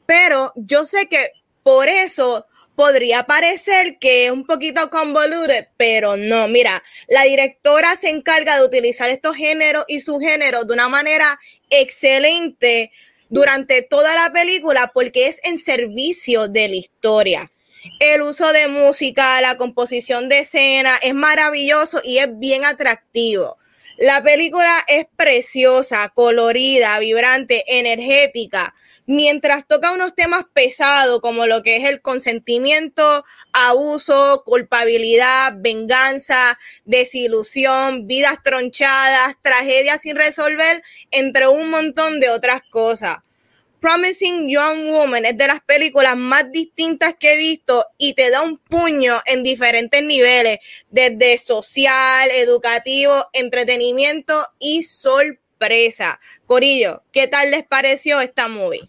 Pero yo sé que por eso podría parecer que es un poquito convoluted, pero no. Mira, la directora se encarga de utilizar estos géneros y subgéneros de una manera excelente durante toda la película porque es en servicio de la historia. El uso de música, la composición de escena es maravilloso y es bien atractivo. La película es preciosa, colorida, vibrante, energética mientras toca unos temas pesados como lo que es el consentimiento, abuso, culpabilidad, venganza, desilusión, vidas tronchadas, tragedias sin resolver, entre un montón de otras cosas. Promising Young Woman es de las películas más distintas que he visto y te da un puño en diferentes niveles, desde social, educativo, entretenimiento y sorpresa. Corillo, ¿qué tal les pareció esta movie?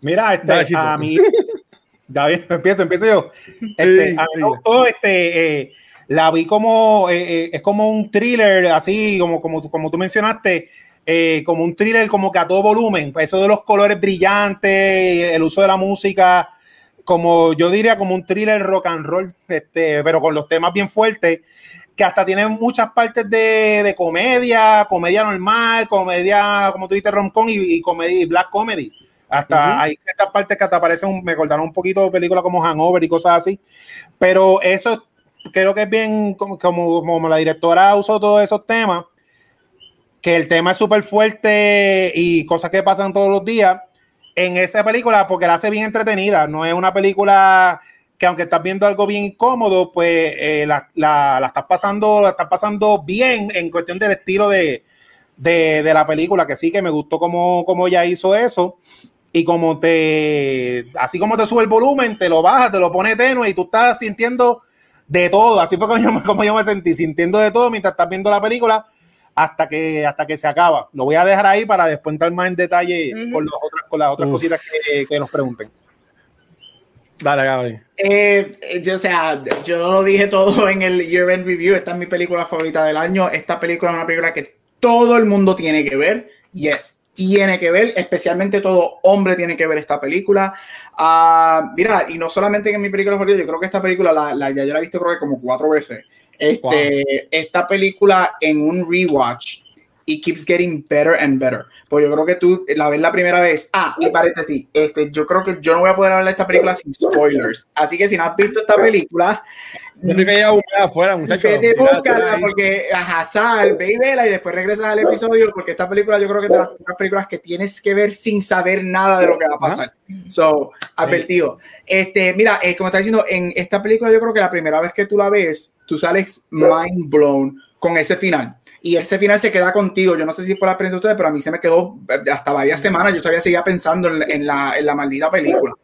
Mira, este, a mí. David, <laughs> empiezo, empiezo yo. Este, a mí este, eh, la vi como, eh, eh, es como un thriller, así como, como, como tú mencionaste, como un thriller como que a todo volumen, eso de los colores brillantes, el uso de la música, como yo diría como un thriller rock and roll, este, pero con los temas bien fuertes, que hasta tiene muchas partes de, comedia, comedia normal, comedia, como tú dices, rom-com y, comedia, black comedy. Hasta hay ciertas partes que hasta parecen, me acordaron un poquito de películas como Hangover y cosas así. Pero eso creo que es bien, como, como, como la directora usó todos esos temas, que el tema es súper fuerte y cosas que pasan todos los días en esa película porque la hace bien entretenida. No es una película que aunque estás viendo algo bien incómodo, pues eh, la, la, estás pasando, la estás pasando bien en cuestión del estilo de, de, la película, que sí que me gustó como, como ella hizo eso. Y como te, así como te sube el volumen, te lo baja, te lo pone tenue y tú estás sintiendo de todo. Así fue como yo, como yo me sentí, sintiendo de todo mientras estás viendo la película hasta que, hasta que se acaba. Lo voy a dejar ahí para después entrar más en detalle con, los otras, con las otras cositas que, que, nos pregunten. Dale, Gaby. Eh, yo, o sea, yo lo dije todo <laughs> en el Year End Review. Esta es mi película favorita del año. Esta película es una película que todo el mundo tiene que ver. Yes, tiene que ver, especialmente todo hombre tiene que ver esta película. Uh, mira, y no solamente en mi película favorita, yo creo que esta película la, la, ya yo la he visto creo que como cuatro veces. Este, Esta película en un rewatch y keeps getting better and better. Pues yo creo que tú la ves la primera vez. Ah, y paréntesis, este, yo creo que yo no voy a poder hablar de esta película sin spoilers. Así que si no has visto esta película, yo creo que ya afuera, muchachos. porque, ajá, sal, ve y vela y después regresas al episodio porque esta película yo creo que es de las pocas películas que tienes que ver sin saber nada de lo que va a pasar. So, advertido. Este, mira, eh, como está diciendo, en esta película yo creo que la primera vez que tú la ves, tú sales mind blown con ese final. Y ese final se queda contigo. Yo no sé si fue la experiencia de ustedes, pero a mí se me quedó hasta varias semanas. Yo todavía seguía pensando en, la, en la, maldita película.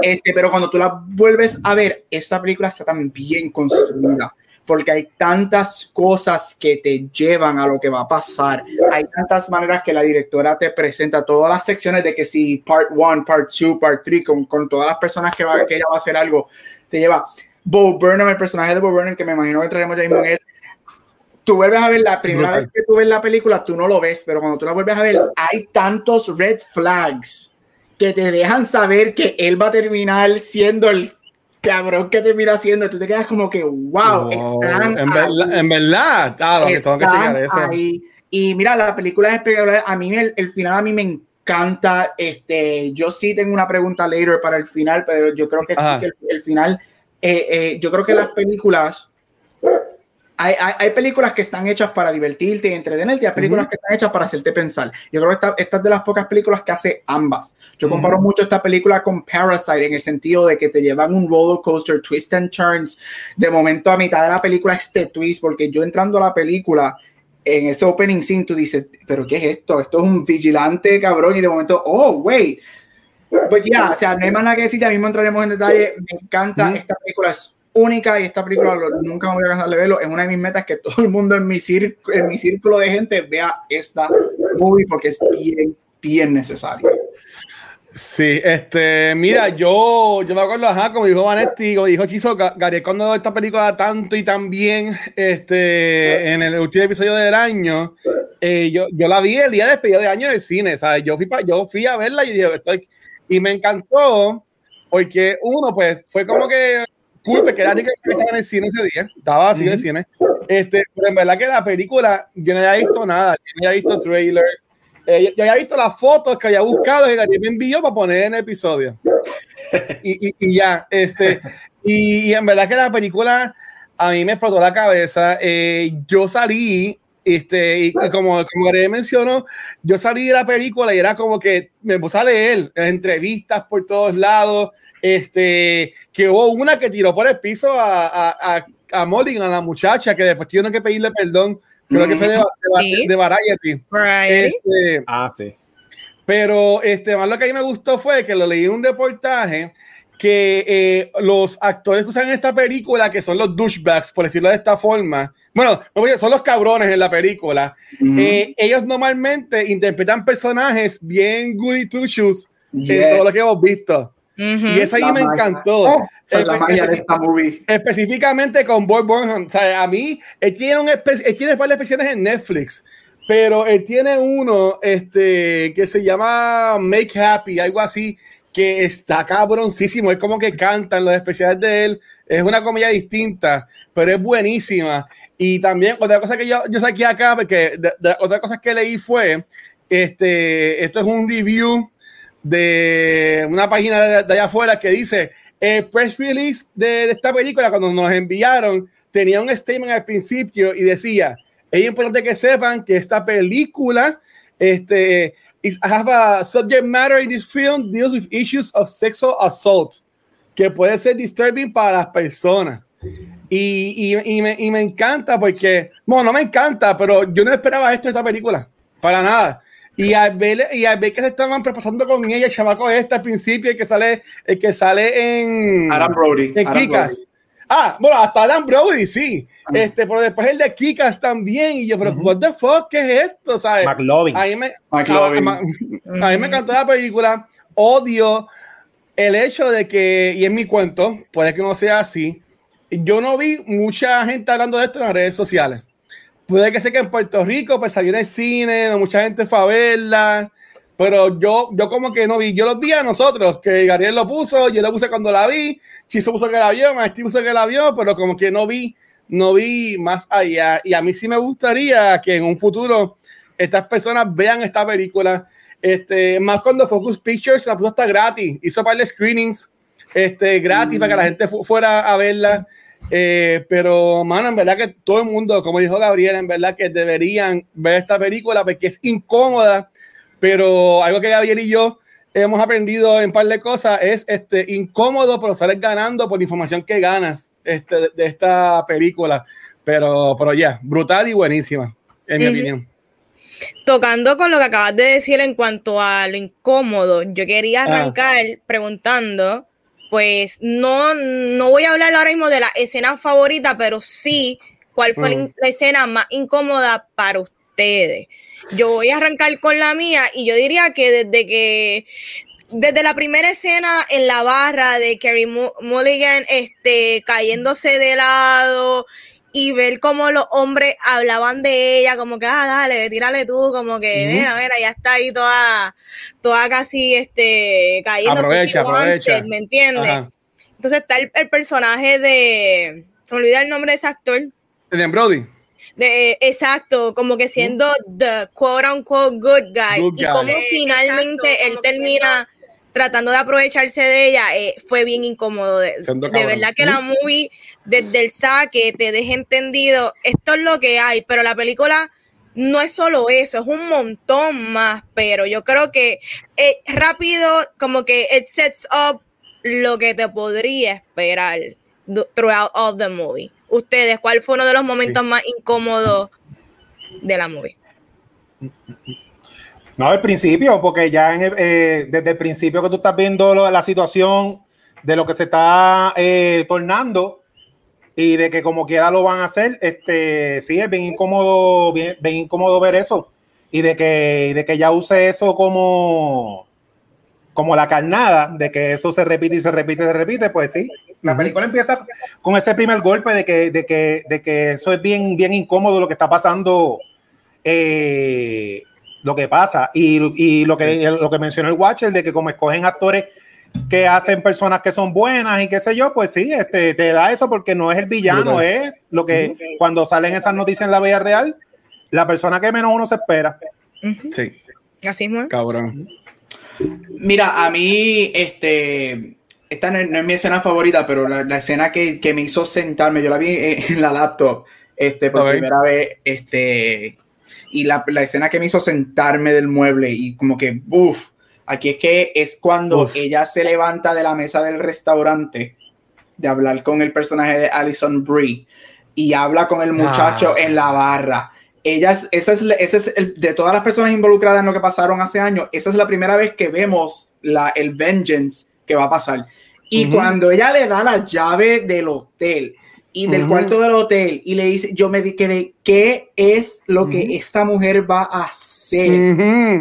Este, pero cuando tú la vuelves a ver, esa película está tan bien construida porque hay tantas cosas que te llevan a lo que va a pasar. Hay tantas maneras que la directora te presenta todas las secciones de que si part 1, part 2, part 3, con, con, todas las personas que, va, que ella va a hacer algo, te lleva. Bo Burnham, el personaje de Bo Burnham, que me imagino que traeremos ya mismo en él, tú vuelves a ver la primera vez que tú ves la película, tú no lo ves, pero cuando tú la vuelves a ver, hay tantos red flags que te dejan saber que él va a terminar siendo el cabrón que termina siendo. Tú te quedas como que, wow, están. En, verdad, en verdad, claro, que tengo que eso. Ahí. Y mira, la película es espectacular. A mí, el, el, final a mí me encanta. Este, yo sí tengo una pregunta later para el final, pero yo creo que sí que el, final. Eh, eh, yo creo que las películas hay, hay, películas que están hechas para divertirte y entretenerte, y hay películas que están hechas para hacerte pensar. Yo creo que esta, es de las pocas películas que hace ambas. Yo comparo mucho esta película con Parasite en el sentido de que te llevan un roller coaster, twist and turns. De momento a mitad de la película este twist, porque yo entrando a la película, en ese opening scene tú dices, pero ¿qué es esto? Esto es un vigilante cabrón y de momento, oh, wait. Pues ya, o sea, no hay más nada que decir, ya mismo entraremos en detalle. Me encanta, esta película es única y esta película nunca me voy a cansar de verlo. Es una de mis metas que todo el mundo en mi, en mi círculo de gente vea esta movie porque es bien, bien necesaria. Sí, este, mira, yo, yo me acuerdo, ajá, como dijo Vanetti, como dijo Chizo, Gary cuando esta película tanto y tan bien, este, en el último episodio del año, eh, yo, yo la vi el día de despedida de año en el cine, ¿sabes? Yo fui, yo fui a verla y dije, estoy, y me encantó, porque uno, pues, fue como que cool, que era que estaba en el cine ese día, estaba así en el cine. Este, pero en verdad que la película, yo no había visto nada, yo no había visto trailers, eh, yo, había visto las fotos que había buscado que Gary me envió para poner en el episodio. Y, y, y ya, este, y, en verdad que la película a mí me explotó la cabeza. Eh, yo salí, este, y, como, como Gary mencionó, yo salí de la película y era como que me puse a leer entrevistas por todos lados este, que hubo una que tiró por el piso a, a, a, a Mulligan, a la muchacha, que después tuvieron que pedirle perdón, creo que fue de, de, Variety. Este, ah, sí. Pero este, más lo que a mí me gustó fue que lo leí en un reportaje que eh, los actores que usan en esta película, que son los douchebags, por decirlo de esta forma, bueno, son los cabrones en la película, eh, ellos normalmente interpretan personajes bien goody two shoes en todo lo que hemos visto. Y esa ahí me encantó. Oh, la magia de esta movie. Específicamente con Boy Burnham. O sea, a mí, él tiene, un tiene varias especiales en Netflix. pero él tiene uno este, que se llama Make Happy, algo así, que está cabroncísimo. Es como que cantan los especiales de él. Es una comedia distinta, pero es buenísima. Y también otra cosa que yo, yo saqué acá, porque otra cosa que leí fue, este, esto es un review de una página de, allá afuera que dice, el press release de, de esta película, cuando nos enviaron, tenía un statement al principio y decía, es importante que sepan que esta película, este, is, have a subject matter in this film deals with issues of sexual assault, que puede ser disturbing para las personas. Y, y, y, me, y, me, encanta porque, bueno, no me encanta, pero yo no esperaba esto de esta película, para nada. Y al ver, y al ver que se estaban propasando con ella, el chamaco este al principio, el que sale, el que sale en, Adam Brody. En Adam Kikas. Brody. Ah, bueno, hasta Adam Brody, sí. Este, pero después el de Kikas también. Y yo, pero, what the fuck, ¿qué es esto? ¿Sabes? McLovin. A mí me, McLovin. A, a, a mí me encantó la película. Odio el hecho de que, y en mi cuento, puede que no sea así, yo no vi mucha gente hablando de esto en las redes sociales. Puede que sea que en Puerto Rico pues salió en el cine, no mucha gente fue a verla, pero yo, yo como que no vi, yo los vi a nosotros, que Gabriel lo puso, yo lo puse cuando la vi, Chiso puso que la vio, Maestri puso que la vio, pero como que no vi, no vi más allá. Y a mí sí me gustaría que en un futuro estas personas vean esta película. Este, más cuando Focus Pictures la puso hasta gratis, hizo par de screenings este, gratis mm. para que la gente fu fuera a verla. Eh, pero, mano, en verdad que todo el mundo, como dijo Gabriel, en verdad que deberían ver esta película porque es incómoda, pero algo que Gabriel y yo hemos aprendido en un par de cosas es este, incómodo, pero sales ganando por la información que ganas este, de, de esta película. Pero, pero ya, yeah, brutal y buenísima, en mi mm opinión. Tocando con lo que acabas de decir en cuanto a lo incómodo, yo quería arrancar ah. preguntando pues no, no voy a hablar ahora mismo de la escena favorita, pero sí cuál fue mm. la escena más incómoda para ustedes. Yo voy a arrancar con la mía y yo diría que desde que desde la primera escena en la barra de Kerry Mulligan este, cayéndose de lado y ver cómo los hombres hablaban de ella, como que, ah, dale, tírale tú, como que, mira, mira, ya está ahí toda, toda casi, este, cayendo aprovecha, aprovecha. ¿me entiendes? Ajá. Entonces está el, el, personaje de, me olvidé el nombre de ese actor. De Brody. De, exacto, como que siendo uh the quote unquote good guy, good guy. y como eh, finalmente exacto, él termina tratando de aprovecharse de ella, eh, fue bien incómodo. De, de verdad que la movie, desde el saque, te deja entendido, esto es lo que hay, pero la película no es solo eso, es un montón más, pero yo creo que eh, rápido, como que it sets up lo que te podría esperar throughout all the movie. Ustedes, ¿cuál fue uno de los momentos sí. más incómodos de la movie? No, al principio, porque ya en el, eh, desde el principio que tú estás viendo lo, la situación de lo que se está eh, tornando y de que como quiera lo van a hacer, este, sí, es bien incómodo, bien, bien incómodo ver eso y de que, de que ya use eso como, como la carnada, de que eso se repite y se repite y se repite, pues sí. La película empieza con ese primer golpe de que, de que, de que eso es bien, bien incómodo lo que está pasando. Eh, lo que pasa y, y lo que lo que mencionó el Watcher de que como escogen actores que hacen personas que son buenas y qué sé yo, pues sí, este, te da eso porque no es el villano, es lo que uh -huh. cuando salen esas noticias en la vida real, la persona que menos uno se espera. Uh -huh. Sí. Así es, cabrón. Mira, a mí, este, esta no es, no es mi escena favorita, pero la, la escena que, que, me hizo sentarme, yo la vi en, en la laptop, este, por okay. primera vez, este, y la, la, escena que me hizo sentarme del mueble y como que, uff, aquí es que es cuando uf. ella se levanta de la mesa del restaurante de hablar con el personaje de Alison Brie y habla con el muchacho ah. en la barra. Ella es, esa es, esa es el, de todas las personas involucradas en lo que pasaron hace años, esa es la primera vez que vemos la, el vengeance que va a pasar. Y uh -huh. cuando ella le da la llave del hotel, y del uh -huh. cuarto del hotel y le dice, yo me quedé, ¿qué es lo que uh -huh. esta mujer va a hacer?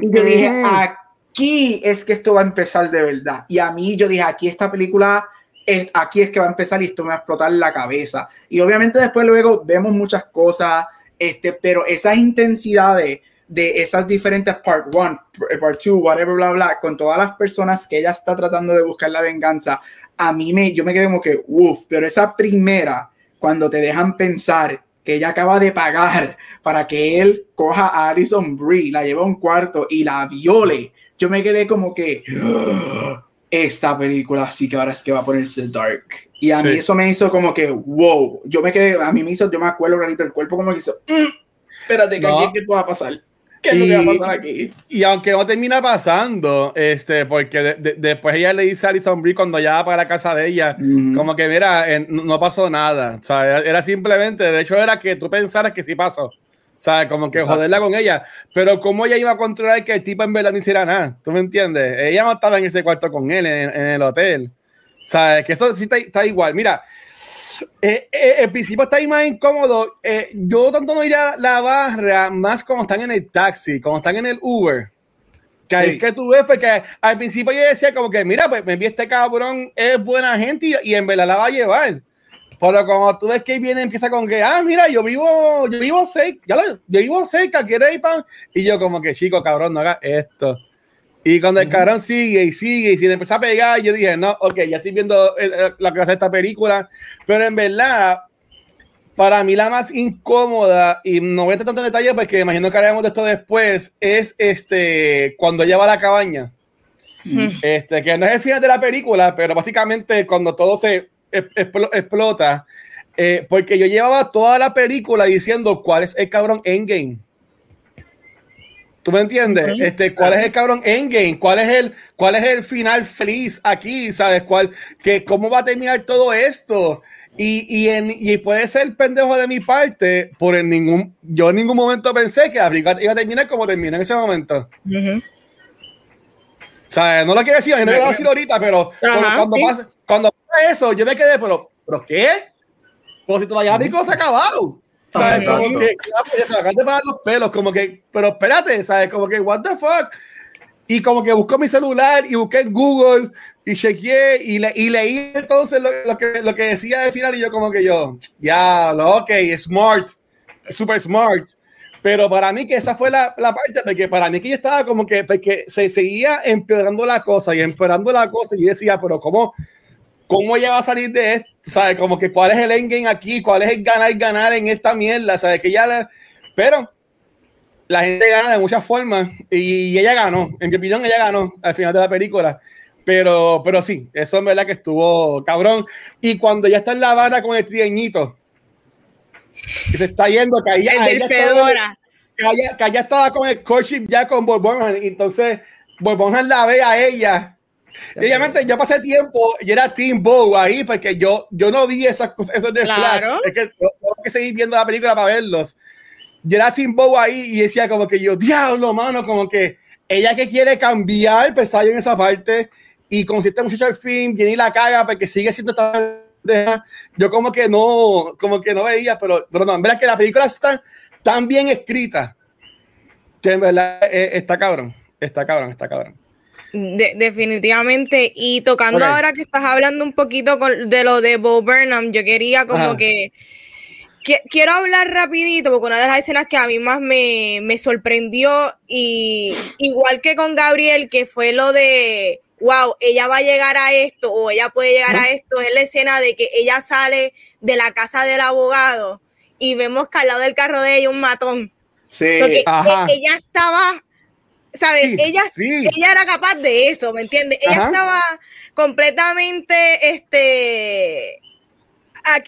Y yo dije, aquí es que esto va a empezar de verdad. Y a mí yo dije, aquí esta película, es, aquí es que va a empezar y esto me va a explotar la cabeza. Y obviamente después luego vemos muchas cosas, este, pero esas intensidades de esas diferentes part one, part two, whatever, bla, bla, con todas las personas que ella está tratando de buscar la venganza, a mí me, yo me quedé como que, uff, pero esa primera, cuando te dejan pensar que ella acaba de pagar para que él coja a Alison Brie, la lleve a un cuarto y la viole, yo me quedé como que esta película sí que ahora es que va a ponerse dark. Y a mí eso me hizo como que, wow, yo me quedé, a mí me hizo, yo me acuerdo clarito el cuerpo como que hizo, mm, espérate, ¿qué, ¿qué, va a pasar? ¿Qué es lo que va a pasar aquí? Y aunque no termina pasando, este, porque después ella le dice a Alison Brie cuando ya va para la casa de ella, como que mira, no pasó nada, o sea, era simplemente, de hecho era que tú pensaras que sí pasó. ¿sabes? Como que joderla con ella. Pero ¿cómo ella iba a controlar que el tipo en verdad no hiciera nada? ¿Tú me entiendes? Ella no estaba en ese cuarto con él, en, el hotel. ¿Sabes? Que eso sí está, igual. Mira, eh, eh, el principio está ahí más incómodo. Eh, yo tanto no iría a la barra, más como están en el taxi, como están en el Uber. Que es que tú ves, porque al principio yo decía como que, mira, pues me envié este cabrón, es buena gente y, y en verdad la va a llevar. Pero como tú ves que viene, empieza con que, ah, mira, yo vivo, yo vivo cerca, ya lo, yo vivo cerca, ¿quieres ir pan? Y yo como que, chico, cabrón, no hagas esto. Y cuando el cabrón sigue y sigue y si le empieza a pegar, yo dije, no, ok, ya estoy viendo la clase de esta película, pero en verdad, para mí la más incómoda, y no voy a entrar tanto en detalle porque imagino que haremos de esto después, es este, cuando ella va a la cabaña. Este, que no es el final de la película, pero básicamente cuando todo se explota. Eh, porque yo llevaba toda la película diciendo cuál es el cabrón Endgame. ¿Tú me entiendes? Este, ¿Cuál es el cabrón Endgame? ¿Cuál es el, cuál es el final feliz aquí? ¿Sabes? ¿Cuál, que, ¿Cómo va a terminar todo esto? Y, y, en, y puede ser pendejo de mi parte, por en ningún, yo en ningún momento pensé que iba a terminar como termina en ese momento. ¿Sabes? No lo quiero decir, no lo quiero decir ahorita, pero, cuando, pasa, cuando eso, yo me quedé, pero, ¿pero qué? Como si todavía mi cosa acabado. ¿Sabes? Como que, se acaban de pagar los pelos, como que, pero espérate, ¿sabes? Como que, what the fuck? Y como que busco mi celular y busqué en Google y chequeé y, le, y leí entonces lo, que, lo que decía al final y yo como que yo, ya, lo ok, smart, super smart. Pero para mí que esa fue la, la parte, porque para mí que yo estaba como que, porque se seguía empeorando la cosa y empeorando la cosa y decía, pero ¿cómo? ¿Cómo ella va a salir de esto? ¿Sabes? Como que cuál es el endgame aquí, cuál es el ganar, ganar en esta mierda, ¿sabes? Que ya Pero la gente gana de muchas formas y ella ganó, en mi opinión ella ganó al final de la película. Pero, pero sí, eso es verdad que estuvo cabrón. Y cuando ya está en La Habana con el trieñito, que se está yendo, que ella, ella estaba, que ella, estaba con el coaching ya con Borbón, entonces Borbón la ve a ella <laughs> Obviamente yo pasé tiempo, y era Team Bow ahí, porque yo, yo no vi esas cosas, esos de claro. Es que tengo que seguir viendo la película para verlos. Yo era Team Bow ahí y decía como que yo, diablo, mano, como que ella que quiere cambiar, pesar en esa parte, y con este muchacho al fin viene y la caga porque sigue siendo esta yo como que no, como que no veía, pero, pero no, en verdad que la película está tan bien escrita que en verdad eh, está cabrón, está cabrón, está cabrón definitivamente. Y tocando ahora que estás hablando un poquito de lo de Bo Burnham, yo quería como que, quiero hablar rapidito porque una de las escenas que a mí más me, me, sorprendió y igual que con Gabriel, que fue lo de, wow, ella va a llegar a esto o ella puede llegar a esto, es la escena de que ella sale de la casa del abogado y vemos que al lado del carro de ella un matón. Sí, e, ella estaba ¿sabes? ella, ella era capaz de eso, ¿me entiendes? Ella estaba completamente, este,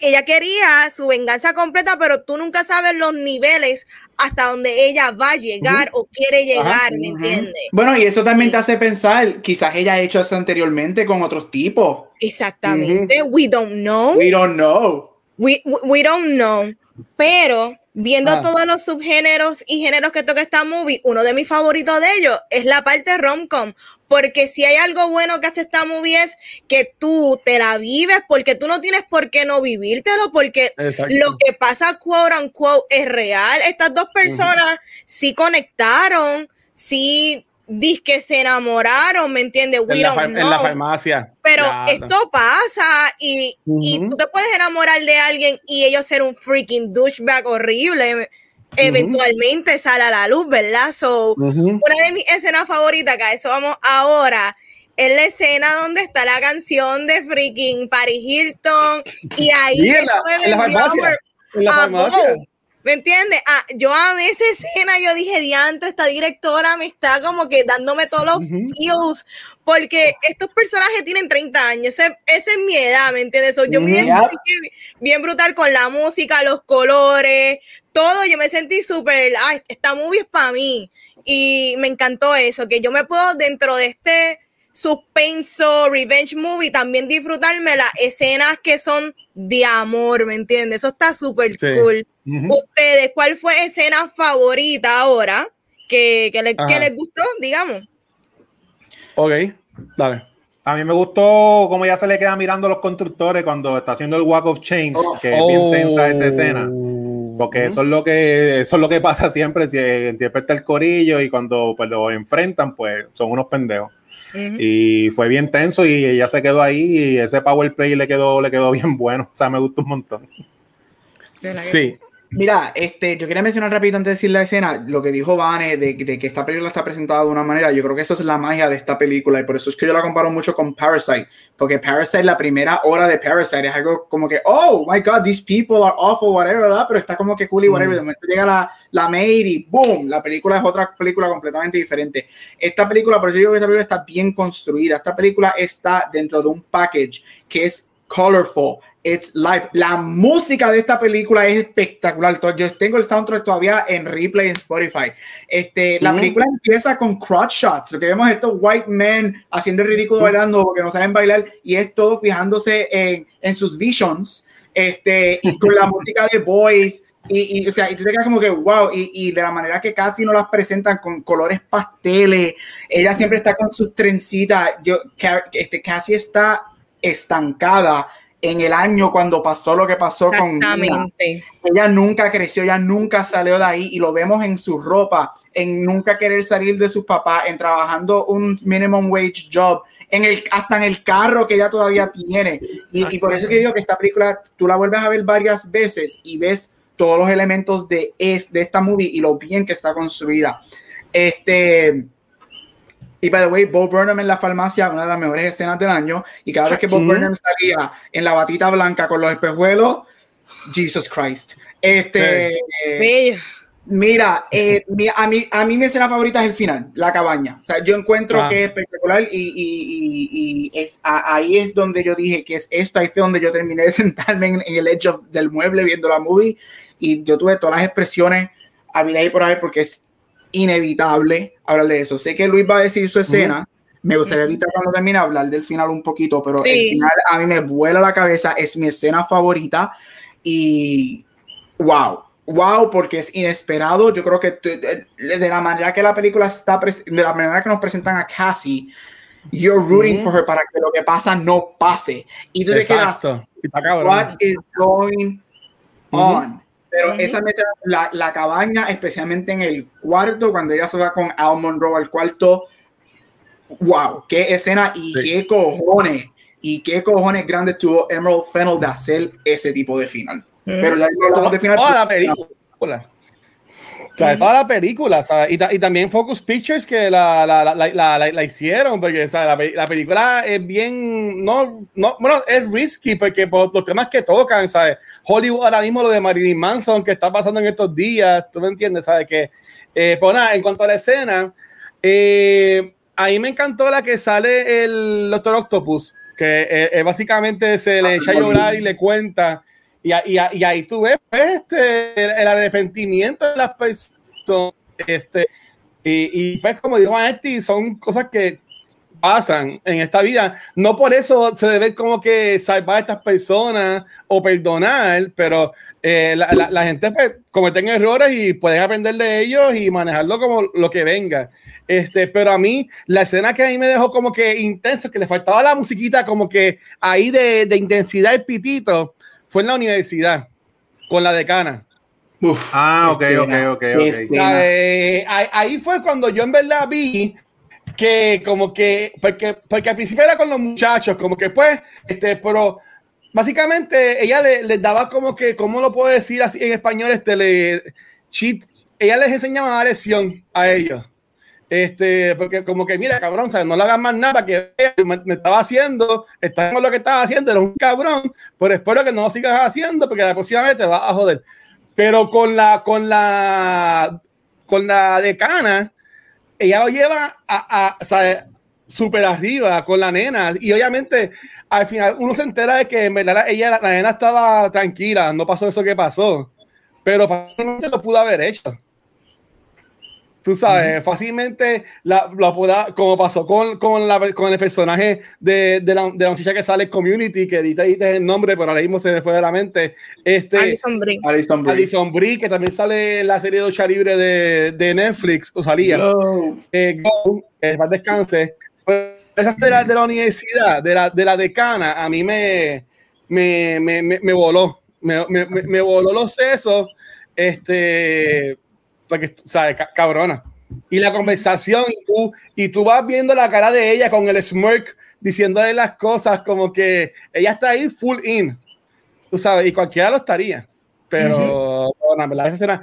ella quería su venganza completa, pero tú nunca sabes los niveles hasta donde ella va a llegar o quiere llegar, ¿me entiendes? Bueno, y eso también te hace pensar, quizás ella ha hecho eso anteriormente con otros tipos. Exactamente, we don't know. We don't know. We, we don't know, pero viendo ah. todos los subgéneros y géneros que toca esta movie, uno de mis favoritos de ellos es la parte rom-com, porque si hay algo bueno que hace esta movie es que tú te la vives, porque tú no tienes por qué no vivírtelo, porque lo que pasa, quote unquote, es real. Estas dos personas sí conectaron, sí que se enamoraron, ¿me entiendes? En, la, farmacia. Pero esto pasa y, y, tú te puedes enamorar de alguien y ellos ser un freaking douchebag horrible. eventualmente sale a la luz, ¿verdad? So, una de mis escenas favoritas, que a eso vamos ahora, es la escena donde está la canción de freaking Paris Hilton y ahí en la, farmacia, en la farmacia. ¿Me entiendes? Ah, yo amé esa escena, yo dije, diantre, esta directora me está como que dándome todos los feels, porque estos personajes tienen 30 años, esa, es mi edad, ¿me entiendes? yo me identifiqué bien brutal con la música, los colores, todo, yo me sentí súper, ah, esta movie es para mí, y me encantó eso, que yo me puedo dentro de este suspenso, revenge movie, también disfrutarme las escenas que son de amor, ¿me entiendes? Eso está súper cool. Ustedes, ¿cuál fue escena favorita ahora que, que, les gustó, digamos? Ok, dale. A mí me gustó cómo ya se le queda mirando a los constructores cuando está haciendo el Walk of Chains, que es bien tensa esa escena. Porque eso es lo que eso es lo que pasa siempre si interpreta el corillo y cuando pues, lo enfrentan, pues son unos pendejos. Y fue bien tenso y ella se quedó ahí y ese power play le quedó, le quedó bien bueno. O sea, me gustó un montón. Sí. Mira, este, yo quería mencionar rápido antes de decir la escena, lo que dijo Vane de, de, que esta película está presentada de una manera, yo creo que esa es la magia de esta película y por eso es que yo la comparo mucho con Parasite, porque Parasite, la primera hora de Parasite es algo como que, oh my god, these people are awful, whatever, ¿verdad? Pero está como que cool y whatever, mm. de momento llega la, la maid y boom, la película es otra película completamente diferente. Esta película, por eso digo que esta película está bien construida, esta película está dentro de un package que es colorful, it's live. La música de esta película es espectacular. Yo tengo el soundtrack todavía en replay en Spotify. Este, La película empieza con crotch shots, lo que vemos estos white men haciendo el ridículo bailando porque no saben bailar y es todo fijándose en, en sus visions este, y con la música de Boys. Y, y, o sea, y tú te quedas como que wow, y, y, de la manera que casi no las presentan con colores pasteles, ella siempre está con sus trencitas. Yo, este, casi está estancada en el año cuando pasó lo que pasó con ella. ella nunca creció, ella nunca salió de ahí y lo vemos en su ropa, en nunca querer salir de sus papás, en trabajando un minimum wage job, en el, hasta en el carro que ella todavía tiene. Y, y por eso que digo que esta película tú la vuelves a ver varias veces y ves todos los elementos de, es, de esta movie y lo bien que está construida. Este, y by the way, Bob Burnham en la farmacia, una de las mejores escenas del año. Y cada vez que Bob Burnham salía en la batita blanca con los espejuelos, Jesus Christ. Este. mira, eh, <laughs> a, mí, a mí mi escena favorita es el final, la cabaña. O sea, yo encuentro ah. que es espectacular y, y, y, es, ahí es donde yo dije que es esto. Ahí fue donde yo terminé de <laughs> sentarme en, el edge del mueble viendo la movie y yo tuve todas las expresiones a vida y por ahí porque es inevitable hablar de eso. Sé que Luis va a decir su escena. Me gustaría ahorita cuando termine hablar del final un poquito, pero el final a mí me vuela la cabeza, es mi escena favorita y wow, wow, porque es inesperado. Yo creo que de la manera que la película está, de la manera que nos presentan a Cassie, you're rooting for her para que lo que pasa no pase. Y tú te quedas, what is going on? Pero esa mesa, la, la, cabaña, especialmente en el cuarto, cuando ella se va con Al Monroe al cuarto, wow, qué escena y qué cojones, y qué cojones grandes tuvo Emerald Fennel de hacer ese tipo de final. Pero ya no de final. Toda la película. Sea, toda la película, ¿sabes? Y, y, también Focus Pictures que la, la, la, la hicieron, porque ¿sabes? La, película es bien, no, no, bueno, es risky, porque por los temas que tocan, ¿sabes? Hollywood ahora mismo lo de Marilyn Manson que está pasando en estos días, tú me entiendes, ¿sabes? Que, eh, pues nada, en cuanto a la escena, eh, a mí me encantó la que sale el Doctor Octopus, que eh, básicamente se le echa a llorar y le cuenta y, y, y ahí tú ves pues, este, el, arrepentimiento de las personas. Este, y, y pues, como dijo Anesti, son cosas que pasan en esta vida. No por eso se debe como que salvar a estas personas o perdonar, pero eh, la, la, gente pues, cometen errores y pueden aprender de ellos y manejarlo como lo que venga. Este, pero a mí, la escena que a mí me dejó como que intenso, que le faltaba la musiquita como que ahí de, de intensidad el pitito, fue en la universidad con la decana. ah, ok, ok, ok. okay. ahí, fue cuando yo en verdad vi que como que, porque, porque al principio era con los muchachos, como que pues, este, pero básicamente ella les le daba como que, ¿cómo lo puedo decir así en español? Este, le, ella les enseñaba una lección a ellos. Este, porque como que, mira, cabrón, ¿sabes? no le hagas más nada que me, estaba haciendo, está lo que estaba haciendo, era un cabrón, pero espero que no lo sigas haciendo porque la próxima vez te va a joder. Pero con la, con la, con la decana, ella lo lleva a, a ¿sabes? súper arriba con la nena. Y obviamente, al final, uno se entera de que en verdad ella, la nena estaba tranquila, no pasó eso que pasó. Pero fácilmente lo pudo haber hecho. Tú sabes, fácilmente la, pueda, como pasó con, con, la, con el personaje de, de, la, de la muchacha que sale Community, que ahorita dice el nombre, pero ahora mismo se me fue de la mente. Este, Alison Brie. Alison Brie. que también sale en la serie de Ocha Libre de, de Netflix, o salía. Eh, go, eh, descanse. Pues, esa de la, de la universidad, de la, de la decana, a mí me, me, me, me voló. Me, me, me, voló los sesos. Este porque, ¿sabes? Cabrona. Y la conversación, y tú, y tú vas viendo la cara de ella con el smirk, diciéndole las cosas como que ella está ahí full in, tú sabes, y cualquiera lo estaría. Pero, uh -huh. la escena,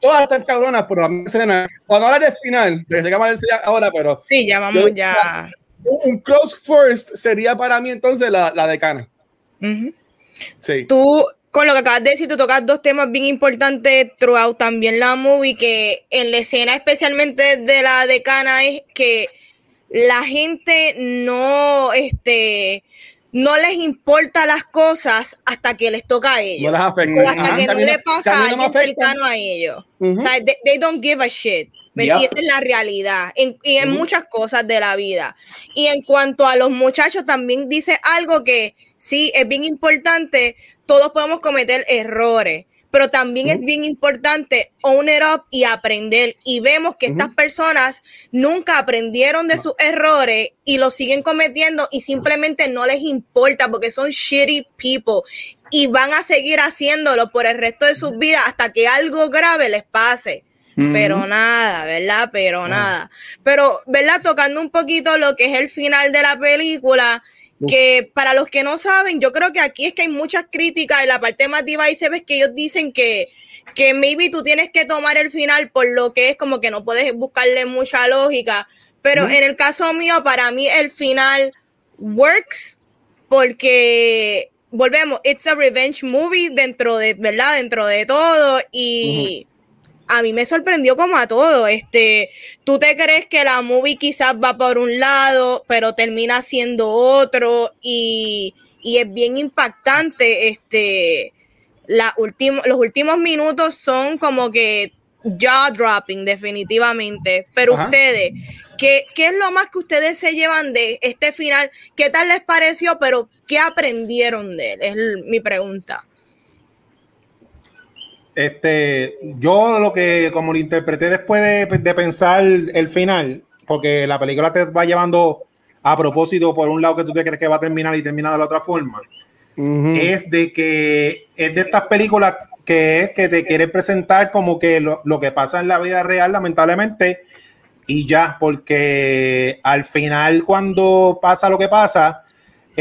todas están cabronas, pero la escena, cuando hablas del final, que ahora, pero. Sí, ya vamos, ya. Un, close first sería para mí entonces la, la decana. Uh -huh. Sí. Tú, con lo que acabas de decir, tú tocas dos temas bien importantes throughout también la movie, que en la escena especialmente de la decana es que la gente no, este, no les importa las cosas hasta que les toca a ellos. No las afecta. O hasta que no, no le pasa a alguien cercano a ellos. Uh -huh. o sea, they, they, don't give a shit. Y esa es la realidad. En, y en uh -huh. muchas cosas de la vida. Y en cuanto a los muchachos, también dice algo que sí es bien importante todos podemos cometer errores, pero también uh -huh. es bien importante own it up y aprender. Y vemos que uh -huh. estas personas nunca aprendieron de no. sus errores y lo siguen cometiendo y simplemente no les importa porque son shitty people y van a seguir haciéndolo por el resto de sus vidas hasta que algo grave les pase. Pero nada, ¿verdad? Pero nada. Pero, ¿verdad? Tocando un poquito lo que es el final de la película, que para los que no saben, yo creo que aquí es que hay muchas críticas en la parte más diva y se ve que ellos dicen que, que maybe tú tienes que tomar el final por lo que es como que no puedes buscarle mucha lógica, pero mm. en el caso mío, para mí el final works porque volvemos, it's a revenge movie dentro de, ¿verdad? Dentro de todo y... Uh -huh a mí me sorprendió como a todo. Este, tú te crees que la movie quizás va por un lado, pero termina siendo otro y, y es bien impactante. Este, la los últimos minutos son como que jaw dropping, definitivamente. Pero Ajá. ustedes, ¿qué, ¿qué es lo más que ustedes se llevan de este final? ¿Qué tal les pareció? Pero ¿qué aprendieron de él? Es mi pregunta. Este, yo lo que como lo interpreté después de, de, pensar el final, porque la película te va llevando a propósito por un lado que tú te crees que va a terminar y termina de la otra forma, uh -huh. es de que es de estas películas que es que te quiere presentar como que lo, lo que pasa en la vida real, lamentablemente, y ya, porque al final cuando pasa lo que pasa,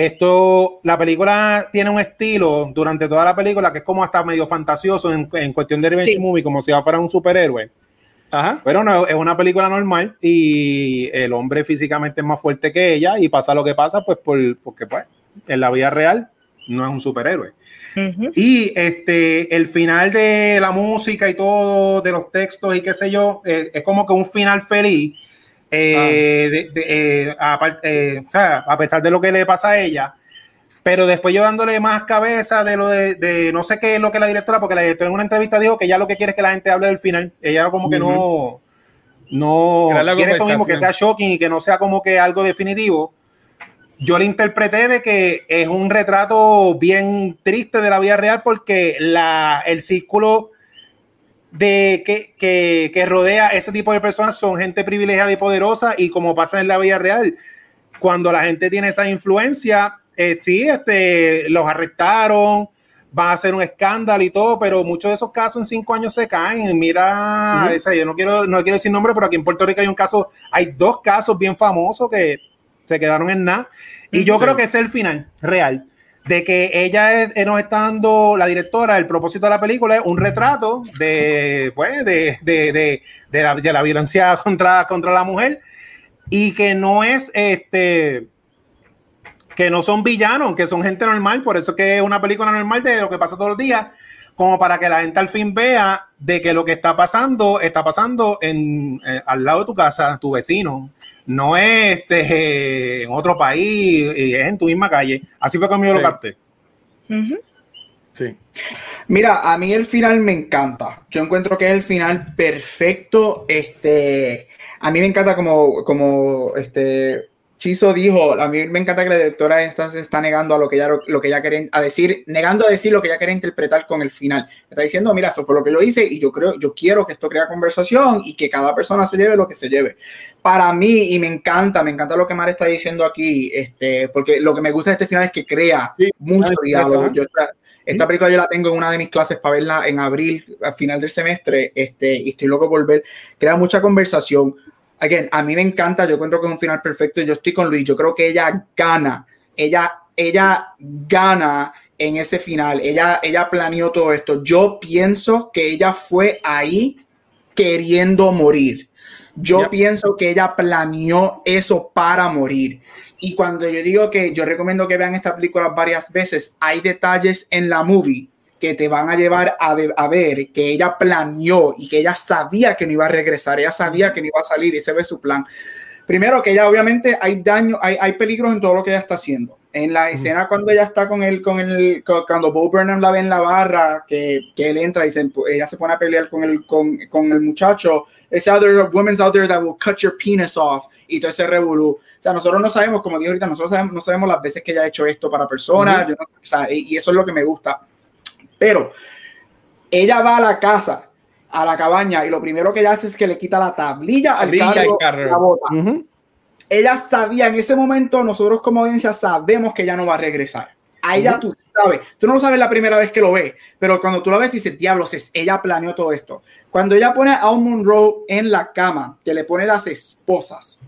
esto, la película tiene un estilo durante toda la película que es como hasta medio fantasioso en, en cuestión de revenge sí. movie, como si fuera un superhéroe. Ajá. Pero no, es una película normal y el hombre físicamente es más fuerte que ella y pasa lo que pasa, pues por, porque pues en la vida real no es un superhéroe. Uh -huh. Y este, el final de la música y todo, de los textos y qué sé yo, eh, es como que un final feliz eh, ah. de, de, eh, a, eh, o sea, a, pesar de lo que le pasa a ella, pero después yo dándole más cabeza de lo de, de, no sé qué es lo que la directora, porque la directora en una entrevista dijo que ya lo que quiere es que la gente hable del final, ella como que uh -huh. no, no quiere eso mismo, que sea shocking y que no sea como que algo definitivo. Yo le interpreté de que es un retrato bien triste de la vida real porque la, el círculo de que, que, que, rodea ese tipo de personas son gente privilegiada y poderosa y como pasa en la vida real, cuando la gente tiene esa influencia, eh, sí, este, los arrestaron, van a hacer un escándalo y todo, pero muchos de esos casos en cinco años se caen. Mira, uh -huh. esa, yo no quiero, no quiero decir nombre, pero aquí en Puerto Rico hay un caso, hay dos casos bien famosos que se quedaron en nada. Y yo sí. creo que ese es el final real de que ella es, nos está dando, la directora, el propósito de la película es un retrato de, pues, de, de, de, de la, la, violencia <laughs> contra, contra la mujer y que no es este que no son villanos, que son gente normal, por eso que es una película normal de lo que pasa todos los días, como para que la gente al fin vea de que lo que está pasando está pasando en, eh, al lado de tu casa, tu vecino, no es este, <laughs> en otro país, es en tu misma calle. Así fue como yo Sí. lo capté. Sí. Mira, a mí el final me encanta. Yo encuentro que es el final perfecto. Este, a mí me encanta como, como este Chizo dijo, a mí me encanta que la directora esta se está negando a lo que ella lo que ella quería a decir, negando a decir lo que ella quería interpretar con el final. Está diciendo, mira, eso fue lo que yo hice y yo creo, yo quiero que esto crea conversación y que cada persona se lleve lo que se lleve. Para mí, y me encanta, me encanta lo que Mar está diciendo aquí, este, porque lo que me gusta de este final es que crea Sí, mucho diálogo. Yo esta, esta película yo la tengo en una de mis clases para verla en abril, al final del semestre, este, y estoy loco por ver. Crea mucha conversación. Again, a mí me encanta, yo encuentro que es un final perfecto. Yo estoy con Luis, yo creo que ella gana, ella, ella gana en ese final. Ella, ella planeó todo esto. Yo pienso que ella fue ahí queriendo morir. Yo pienso que ella planeó eso para morir. Y cuando yo digo que yo recomiendo que vean esta película varias veces, hay detalles en la movie que te van a llevar a, a ver que ella planeó y que ella sabía que no iba a regresar, ella sabía que no iba a salir y se ve su plan. Primero que ella obviamente hay daño, hay, hay peligros en todo lo que ella está haciendo. En la escena cuando ella está con él, con el, cuando Bo Burnham la ve en la barra, que, que él entra y se, ella se pone a pelear con el, con, con el muchacho, out there, women's out there that will cut your penis off y todo ese revolú. O sea, nosotros no sabemos, como dijo ahorita, nosotros sabemos, no sabemos las veces que ella ha hecho esto para personas, yo no- o sea, y, y eso es lo que me gusta. Pero ella va a la casa, a la cabaña, y lo primero que ella hace es que le quita la tablilla al Tablilla carro, la bota. Ella sabía en ese momento, nosotros como audiencia sabemos que ella no va a regresar. A ella tú sabes, tú no lo sabes la primera vez que lo ves, pero cuando tú lo ves, tú dices, diablos, es- ella planeó todo esto. Cuando ella pone a Al Monroe en la cama, que le pone las esposas,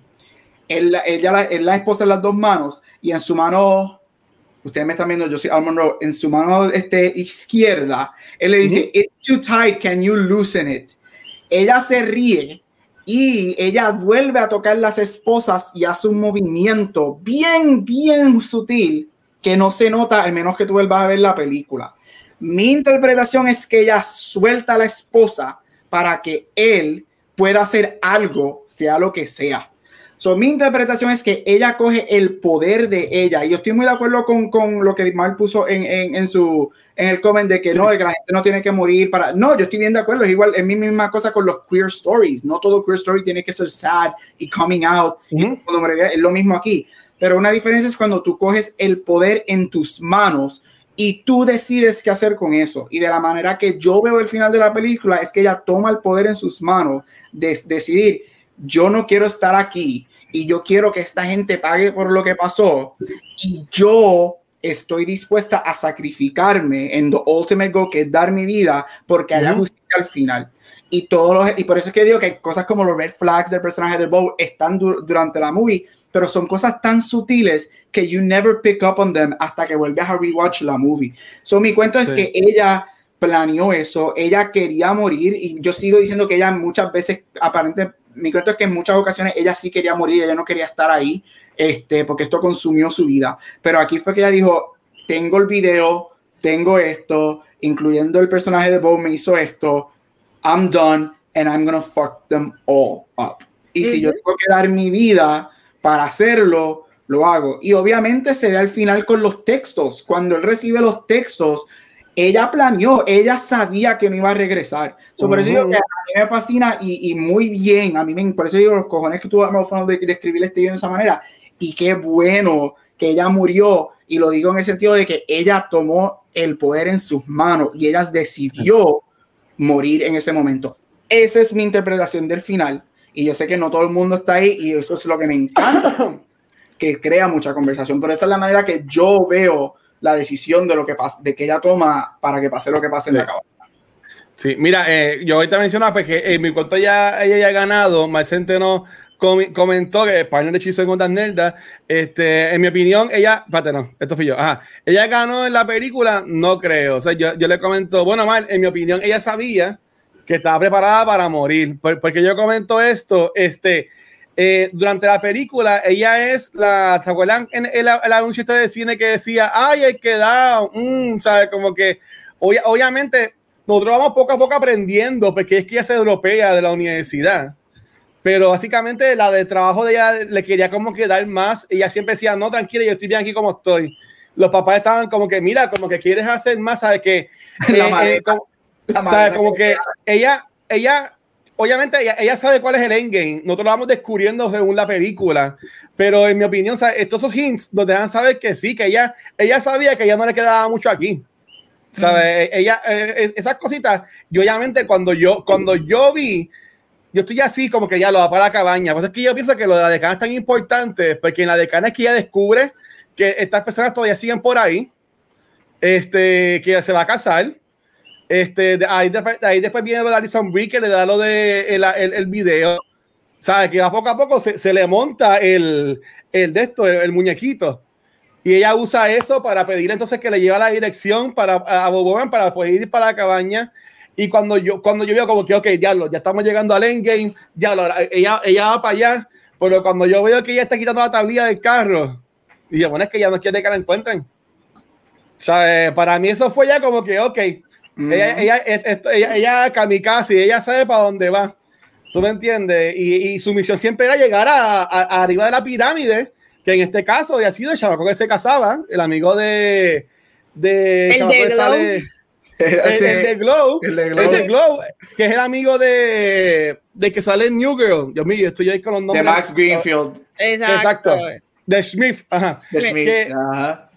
él, ella, la- él la esposa en las dos manos y en su mano, ustedes me están viendo, yo soy Al Monroe, en su mano este, izquierda, él le dice, it's too tight, can you loosen it? Ella se ríe y ella vuelve a tocar las esposas y hace un movimiento bien, bien sutil que no se nota al menos que tú vuelvas a ver la película. Mi interpretación es que ella suelta a la esposa para que él pueda hacer algo, sea lo que sea. So, mi interpretación es que ella coge el poder de ella. Y yo estoy muy de acuerdo con, con lo que Mark puso en, en, en su, en el comment de que no, de que la gente no tiene que morir para. No, yo estoy bien de acuerdo. Es igual, es mi misma cosa con los queer stories. No todo queer story tiene que ser sad y coming out. cuando me- es lo mismo aquí. Pero una diferencia es cuando tú coges el poder en tus manos y tú decides qué hacer con eso. Y de la manera que yo veo el final de la película es que ella toma el poder en sus manos de decidir, yo no quiero estar aquí y yo quiero que esta gente pague por lo que pasó y yo estoy dispuesta a sacrificarme en the ultimate goal que es dar mi vida porque haya justicia al final. Y todos los- y por eso es que digo que cosas como los red flags del personaje de Bo están du- durante la movie, pero son cosas tan sutiles que you never pick up on them hasta que vuelves a rewatch la movie. So mi cuento es Sí. que ella planeó eso, ella quería morir y yo sigo diciendo que ella muchas veces, aparentemente, mi cuento es que en muchas ocasiones ella sí quería morir, ella no quería estar ahí, este, porque esto consumió su vida. Pero aquí fue que ella dijo, tengo el video, tengo esto, incluyendo el personaje de Bo me hizo esto, I'm done and I'm gonna fuck them all up. Y si yo tengo que dar mi vida para hacerlo, lo hago. Y obviamente se ve al final con los textos. Cuando él recibe los textos, ella planeó, ella sabía que no iba a regresar. So, Por eso digo Ujú. que a mí me fascina y, y muy bien. A mí me, por eso digo los cojones que tuvo Arnold de, de escribir este video de esa manera. Y qué bueno que ella murió. Y lo digo en el sentido de que ella tomó el poder en sus manos y ella decidió morir en ese momento. Esa es mi interpretación del final. Y yo sé que no todo el mundo está ahí y eso es lo que me encanta, <coughs> que crea mucha conversación. Pero esa es la manera que yo veo la decisión de lo que pasa, de que ella toma para que pase lo que pase en la cabaña. Sí, mira, eh, yo ahorita mencionaba porque en mi cuento ya ella ya ha ganado, Mar Centeno comentó que español hechizo en Ondas Nerdas, este, en mi opinión, ella, espérate, no, esto fui yo, ajá, ella ganó en la película, no creo, o sea, yo, yo le comento, bueno, mal, en mi opinión, ella sabía que estaba preparada para morir, porque yo comento esto, este, eh, durante la película, ella es la, ¿se acuerdan en el, anuncio este de cine que decía, ay, hay que dar, mm, ¿sabes? Como que, obviamente, nosotros vamos poco a poco aprendiendo, porque es que ella se europea de la universidad pero básicamente la de trabajo de ella le quería como que dar más. Ella siempre decía, no, tranquila, yo estoy bien aquí como estoy. Los papás estaban como que, mira, como que quieres hacer más, ¿sabes? Que, <laughs> eh, eh, como, ¿sabes? Como que ella, ella, obviamente ella, sabe cuál es el endgame. Nosotros lo vamos descubriendo según la película. Pero en mi opinión, estos son hints donde dejan saber que sí, que ella, ella sabía que ella no le quedaba mucho aquí. ¿Sabes? Ella, eh, esas cositas, yo obviamente cuando yo, cuando yo vi yo estoy así como que ya lo va para la cabaña. Pues es que yo pienso que lo de la decana es tan importante, porque en la decana es que ella descubre que estas personas todavía siguen por ahí, este, que se va a casar. Este, de ahí, ahí después viene lo de Alison Brie, que le da lo de el, el, el video. ¿Sabes? Que a poco a poco se, se le monta el, el de esto, el, muñequito. Y ella usa eso para pedir entonces que le lleve la dirección para, a Bob para poder ir para la cabaña. Y cuando yo, cuando yo veo como que, ok, ya, lo, ya estamos llegando al endgame, ya, lo, ella, ella va para allá, pero cuando yo veo que ella está quitando la tablilla del carro, dije, bueno, es que ya no quiere que la encuentren. Sea, para mí eso fue ya como que, ok, ella, ella, ella, ella, kamikaze, ella sabe para dónde va. ¿Tú me entiendes? Y, y, su misión siempre era llegar a, a, arriba de la pirámide, que en este caso había sido el chavaco que se casaba, el amigo de. de el de el, de Glow, el, de Glow, que es el amigo de, de que sale en New Girl. Yo mío, estoy ahí con los nombres. De Max Greenfield. Exacto. De Smith. Ajá. De Smith. Que, Ajá.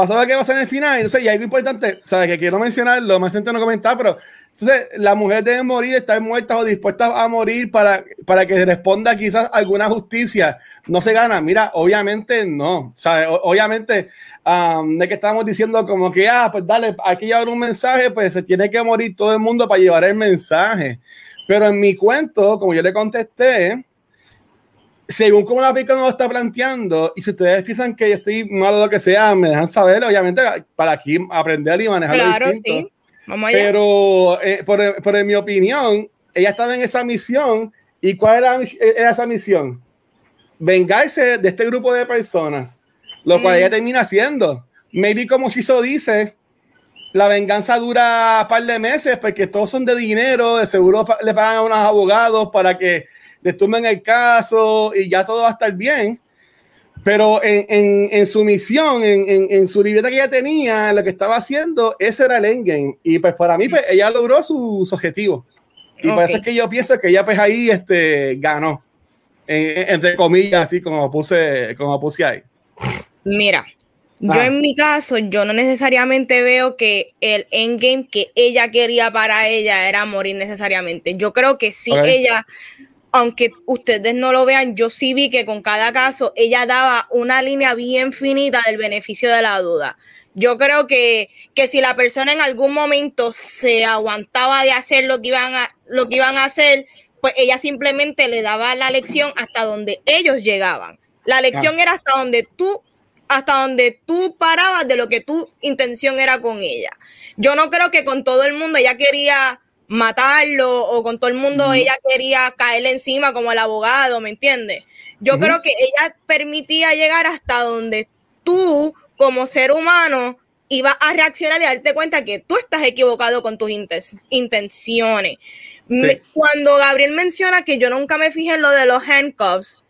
Pasaba que va a ser en el final, y algo importante, sabes que quiero mencionarlo, más gente no comentar, pero entonces, la mujer debe morir, estar muerta o dispuesta a morir para, para que responda quizás alguna justicia. No se gana. Mira, obviamente no. ¿sabes? obviamente, de que estamos diciendo como que, ah, pues dale, hay que llevar un mensaje, pues se tiene que morir todo el mundo para llevar el mensaje. Pero en mi cuento, como yo le contesté, según como la película nos está planteando, y si ustedes piensan que yo estoy mal o lo que sea, me dejan saber, obviamente, para aquí aprender y manejar claro, Sí. Pero, eh, por, por, mi opinión, ella estaba en esa misión. ¿Y cuál era, esa misión? Vengarse de este grupo de personas, lo cual ella mm. termina haciendo. Maybe como Chiso dice, la venganza dura un par de meses porque todos son de dinero, de seguro le pagan a unos abogados para que les tomen el caso y ya todo va a estar bien. Pero en, en, en, su misión, en, en, su libreta que ella tenía, lo que estaba haciendo, ese era el endgame. Y pues para mí, pues, ella logró su, su objetivo. Y por eso es que yo pienso que ella pues ahí este, ganó. entre comillas, así como puse, como puse ahí. Mira, yo ah. en mi caso, yo no necesariamente veo que el endgame que ella quería para ella era morir necesariamente. Yo creo que sí, ella aunque ustedes no lo vean, yo sí vi que con cada caso ella daba una línea bien finita del beneficio de la duda. Yo creo que, que si la persona en algún momento se aguantaba de hacer lo que iban a, lo que iban a hacer, pues ella simplemente le daba la lección hasta donde ellos llegaban. La lección era hasta donde tú, hasta donde tú parabas de lo que tu intención era con ella. Yo no creo que con todo el mundo ella quería matarlo o con todo el mundo ella quería caerle encima como el abogado, ¿me entiendes? Yo creo que ella permitía llegar hasta donde tú como ser humano ibas a reaccionar y darte cuenta que tú estás equivocado con tus intenciones. Cuando Gabriel menciona que yo nunca me fijé en lo de los handcuffs,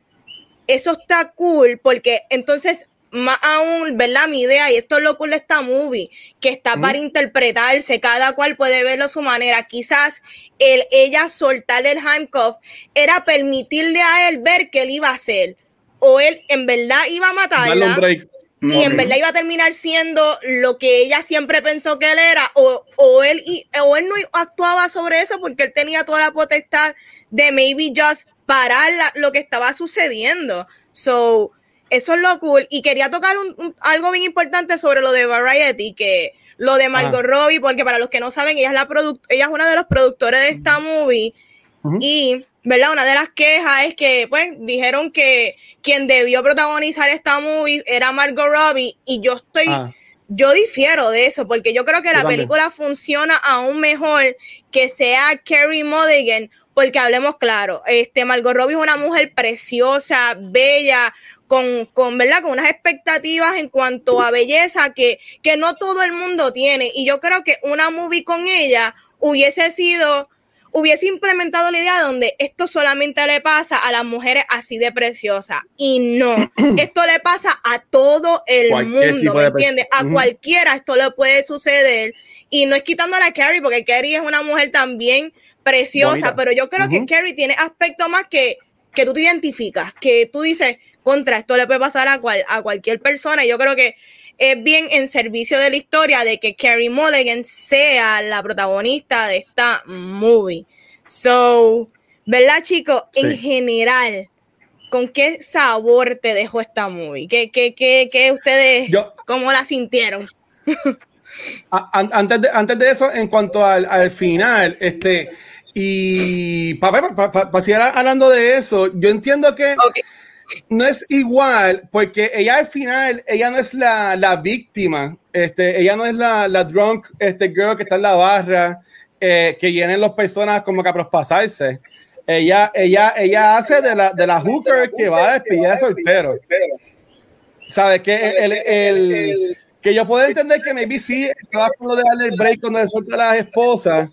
eso está cool porque entonces más aún, ¿verdad? Mi idea, y esto es lo cool de esta movie, que está para interpretarse, cada cual puede verlo a su manera. Quizás el, ella soltarle el handcuff era permitirle a él ver qué él iba a hacer. O él en verdad iba a matarla. Y en verdad iba a terminar siendo lo que ella siempre pensó que él era, o, o, él, o él no actuaba sobre eso porque él tenía toda la potestad de maybe just parar lo que estaba sucediendo. So, eso es lo cool. Y quería tocar un, algo bien importante sobre lo de Variety, que lo de Margot Robbie, porque para los que no saben, ella es, la ella es una de los productores de esta movie. Y, ¿verdad? Una de las quejas es que, pues, dijeron que quien debió protagonizar esta movie era Margot Robbie y yo estoy... Ah. Yo difiero de eso porque yo creo que la película funciona aún mejor que sea Carrie Mulligan, porque hablemos claro, este Margot Robbie es una mujer preciosa, bella, con, con, ¿verdad? con unas expectativas en cuanto a belleza que, que no todo el mundo tiene. Y yo creo que una movie con ella hubiese sido hubiese implementado la idea donde esto solamente le pasa a las mujeres así de preciosas. Y no, <clears throat> esto le pasa a todo el mundo, ¿me entiendes? A cualquiera esto le puede suceder. Y no es quitándole a Carrie, porque Carrie es una mujer también preciosa, pero yo creo que Carrie tiene aspectos más que, que tú te identificas, que tú dices, contra, esto le puede pasar a, cual, a cualquier persona. Y yo creo que es bien en servicio de la historia de que Carrie Mulligan sea la protagonista de esta movie. So, ¿verdad, chicos? En general, ¿con qué sabor te dejó esta movie? ¿Qué, qué, qué, qué ustedes, cómo la sintieron? <laughs> antes, de, antes de eso, en cuanto al, final, este, y para pa, seguir hablando de eso, yo entiendo que no es igual, porque ella al final, ella no es la, la víctima, este, ella no es la, la, drunk este, girl que está en la barra, eh, que vienen las personas como que a prospasarse. Ella, ella, ella hace de la, de la hooker que va a despedir de soltero. ¿Sabes? Que el, el, que yo puedo entender que maybe sí estaba con lo de darle el break cuando le suelta a las esposas,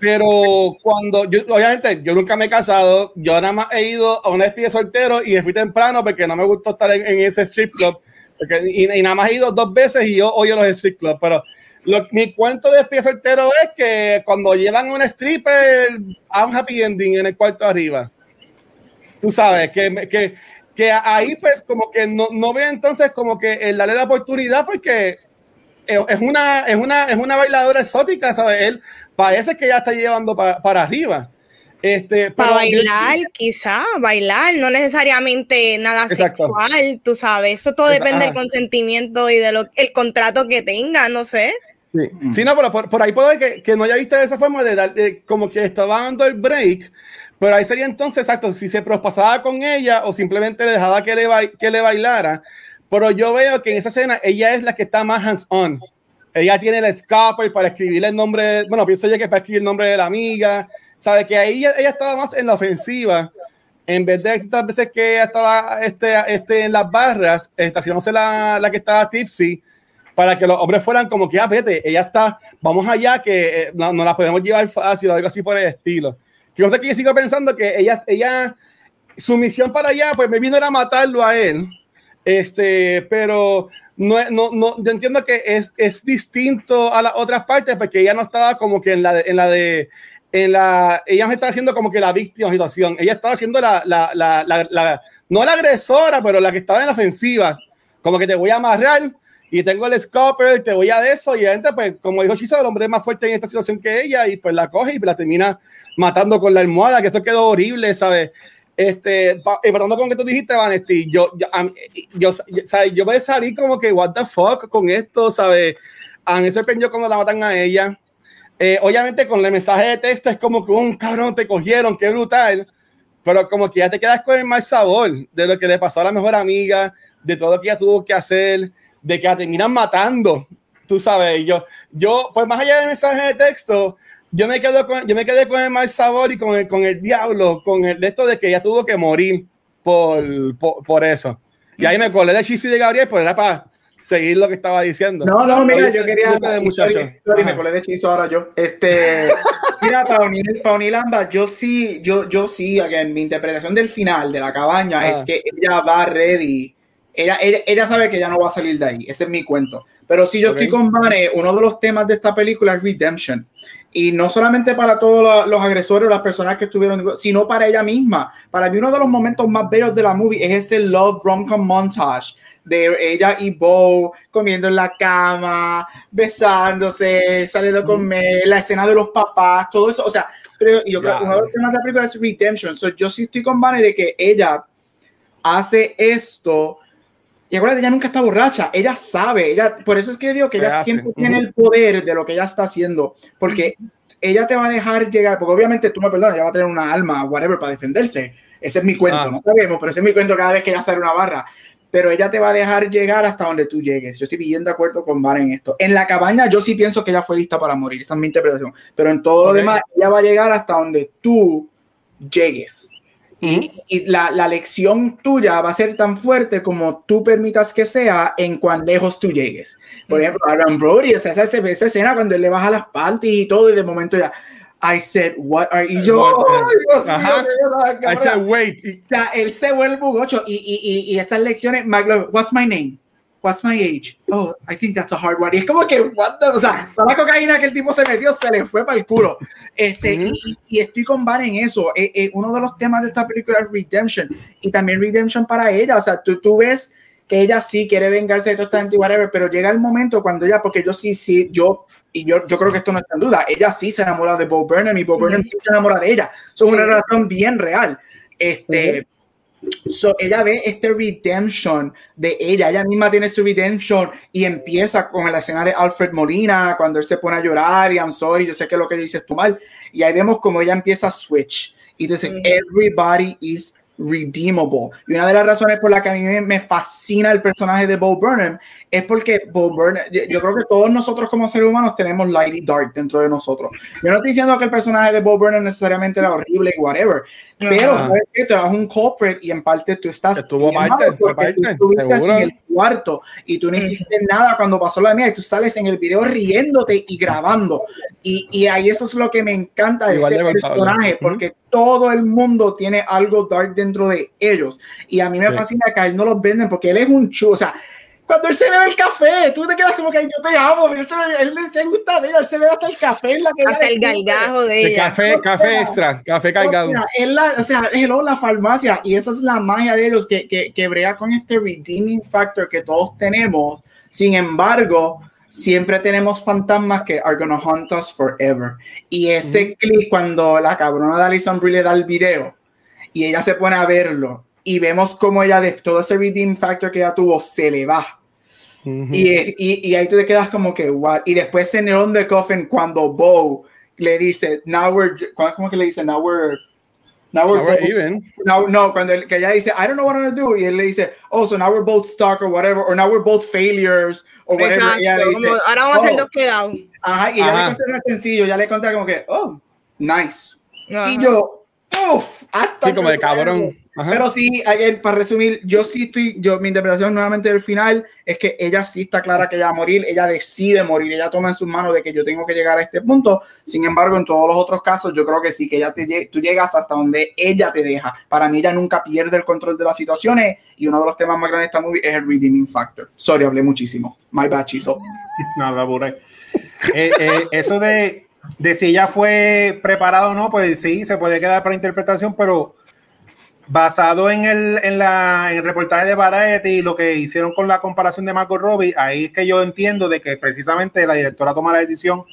pero cuando yo, obviamente, yo nunca me he casado, yo nada más he ido a una despide soltero y me fui temprano porque no me gustó estar en, ese strip club. y, nada más he ido dos veces y yo odio los strip clubs, pero lo, mi cuento de despide soltero es que cuando llevan un stripper, a un happy ending en el cuarto arriba. Tú sabes, que, que, que ahí pues como que no, no veo entonces como que el darle la oportunidad porque es una, es una, es una bailadora exótica, ¿sabes? Él parece que ya está llevando para arriba. Este, para bailar, quizá, bailar, no necesariamente nada sexual, tú sabes, eso todo depende del consentimiento y del el contrato que tenga, no sé. Sí, sí no, pero por, ahí puede que, que no haya visto de esa forma de dar, como que estaba dando el break, pero ahí sería entonces, exacto, si se prospasaba con ella o simplemente le dejaba que le, que le bailara, pero yo veo que en esa escena ella es la que está más hands-on. Ella tiene el escape para escribirle el nombre, bueno, pienso yo que para escribir el nombre de la amiga, sabe que ahí ella, estaba más en la ofensiva, en vez de estas veces que ella estaba este, este, en las barras, estacionándose la, la que estaba tipsy, para que los hombres fueran como que, ah, vete, ella está, vamos allá, que eh, no, no, la podemos llevar fácil algo así por el estilo. Sé que yo sigo pensando que ella, ella, su misión para allá, pues me vino a matarlo a él. Este, pero no, no, no, yo entiendo que es, es distinto a las otras partes porque ella no estaba como que en la de, en la de, en la, ella no estaba haciendo como que la víctima de la situación, ella estaba haciendo la, la, la, la, no la agresora, pero la que estaba en la ofensiva, como que te voy a amarrar y tengo el scopper, te voy a de eso, y gente, pues, como dijo Chiso, el hombre es más fuerte en esta situación que ella, y pues la coge y la termina matando con la almohada, que esto quedó horrible, ¿sabes? Este, eh, con que tú dijiste, Vanesti, yo, yo, yo, yo, yo voy a salir como que, what the fuck con esto, ¿sabes? A mí me sorprendió cuando la matan a ella. Eh, obviamente, con el mensaje de texto es como que un cabrón te cogieron, qué brutal. Pero como que ya te quedas con el mal sabor de lo que le pasó a la mejor amiga, de todo lo que ella tuvo que hacer, de que la terminan matando. Tú sabes, yo, yo, pues más allá del mensaje de texto, yo me, quedo con, yo me quedé con el mal sabor y con el, con el diablo, con el esto de que ella tuvo que morir por, por, eso. Y ahí me acordé de Chiso y de Gabriel, pues era para seguir lo que estaba diciendo. No, no, mira, yo quería. Muchachos. me acordé de Chiso ahora yo. Este, <laughs> mira, para unir, para unir ambas, yo sí, yo, yo sí, en mi interpretación del final de la cabaña es ah. que ella va ready. Ella, ella, sabe que ya no va a salir de ahí. Ese es mi cuento. Pero si yo estoy con Vane, uno de los temas de esta película es Redemption. Y no solamente para todos los agresores o las personas que estuvieron, sino para ella misma. Para mí uno de los momentos más bellos de la movie es ese Love Rom-Com Montage de ella y Bo comiendo en la cama, besándose, saliendo con comer, la escena de los papás, todo eso. O sea, pero yo creo que uno de los temas de la película es Redemption. So, yo sí estoy con Vane de que ella hace esto y acuérdate, ella nunca está borracha, ella sabe, ella, por eso es que yo digo que ella siempre tiene el poder de lo que ella está haciendo, porque ella te va a dejar llegar, porque obviamente tú me perdonas, ella va a tener una alma, whatever, para defenderse. Ese es mi cuento, ah. no sabemos, pero ese es mi cuento cada vez que ella sale una barra. Pero ella te va a dejar llegar hasta donde tú llegues. Yo estoy bien de acuerdo con Vara en esto. En la cabaña, yo sí pienso que ella fue lista para morir. Esa es mi interpretación. Pero en todo lo demás, ella va a llegar hasta donde tú llegues. Y, la, la, lección tuya va a ser tan fuerte como tú permitas que sea en cuán lejos tú llegues. Por ejemplo, Aaron Brody, esa, esa, esa, escena cuando él le baja las panties y todo, y de momento ya, I said, what are you? Yo, I said, wait. O sea, él se vuelve un ocho y, y, y, esas lecciones, what's my name? What's my age? Oh, I think that's a hard one. Y es como que, what the, o sea, la cocaína que el tipo se metió se le fue para el culo. Este, y, y, estoy con Van en eso. Eh, eh, uno de los temas de esta película es Redemption. Y también Redemption para ella. O sea, tú, tú ves que ella sí quiere vengarse de todo esta gente, whatever, pero llega el momento cuando ella, porque yo sí, sí, yo, y yo, yo creo que esto no está en duda, ella sí se enamora de Bo Burnham y Bo Burnham sí se enamora de ella. Son una relación bien real. Este, So, ella ve este redemption de ella, ella misma tiene su redemption y empieza con la escena de Alfred Molina cuando él se pone a llorar y I'm sorry, yo sé que lo que dices tú mal. Y ahí vemos como ella empieza a switch. Y dice, everybody is redeemable. Y una de las razones por las que a mí me, fascina el personaje de Bo Burnham es porque Bo Burnham, yo, creo que todos nosotros como seres humanos tenemos light y dark dentro de nosotros. Yo no estoy diciendo que el personaje de Bo Burnham necesariamente era horrible y whatever, pero sabes que tú eres un culprit y en parte tú estás Estuvo parte, parte, en el cuarto y tú no hiciste nada cuando pasó la mía y tú sales en el video riéndote y grabando y, y ahí eso es lo que me encanta de ese personaje porque todo el mundo tiene algo dark dentro de ellos. Y a mí me fascina que a él no los venden porque él es un chu. O sea, cuando él se bebe el café, tú te quedas como que yo te amo, él, se él, se gusta de él, él se bebe hasta el café. En la que hasta el galgajo de ella. Café, café extra, café cargado. la, o sea, hello, la farmacia, y esa es la magia de ellos que, que, que brea con este redeeming factor que todos tenemos. Sin embargo, siempre tenemos fantasmas que are gonna haunt us forever. Y ese clip cuando la cabrona de Alison Brie le da el video y ella se pone a verlo y vemos como ella de todo ese redeem factor que ella tuvo se le va. y, y, y, ahí tú te quedas como que, what? Y después en el on the coffin cuando Bo le dice, now we're, ¿cómo que le dice? Now we're Now we're, both, even. Now, no, cuando él, que ella dice, I don't know what I'm gonna do, y él le dice, oh, so now we're both stuck or whatever, or now we're both failures, or whatever. Exacto, ella le dice, ahora vamos oh. a ser los quedados. Ajá, y ya le conté sencillo, ya le conté como que, oh, nice. Ajá. Y yo, uff, hasta. Sí, como de cabrón. Pero sí, para resumir, yo sí estoy, yo mi interpretación nuevamente del final es que ella sí está clara que ella va a morir, ella decide morir, ella toma en sus manos de que yo tengo que llegar a este punto. Sin embargo, en todos los otros casos, yo creo que sí, que ella te, tú llegas hasta donde ella te deja. Para mí, ella nunca pierde el control de las situaciones y uno de los temas más grandes de esta movie es el redeeming factor. Sorry, hablé muchísimo. My bad, chiso. <laughs> Nada, eh, eh, eso de, de si ella fue preparada o no, pues sí, se puede quedar para interpretación, pero basado en el, en la, en el reportaje de Variety y lo que hicieron con la comparación de Marco Robbie, ahí es que yo entiendo de que precisamente la directora toma la decisión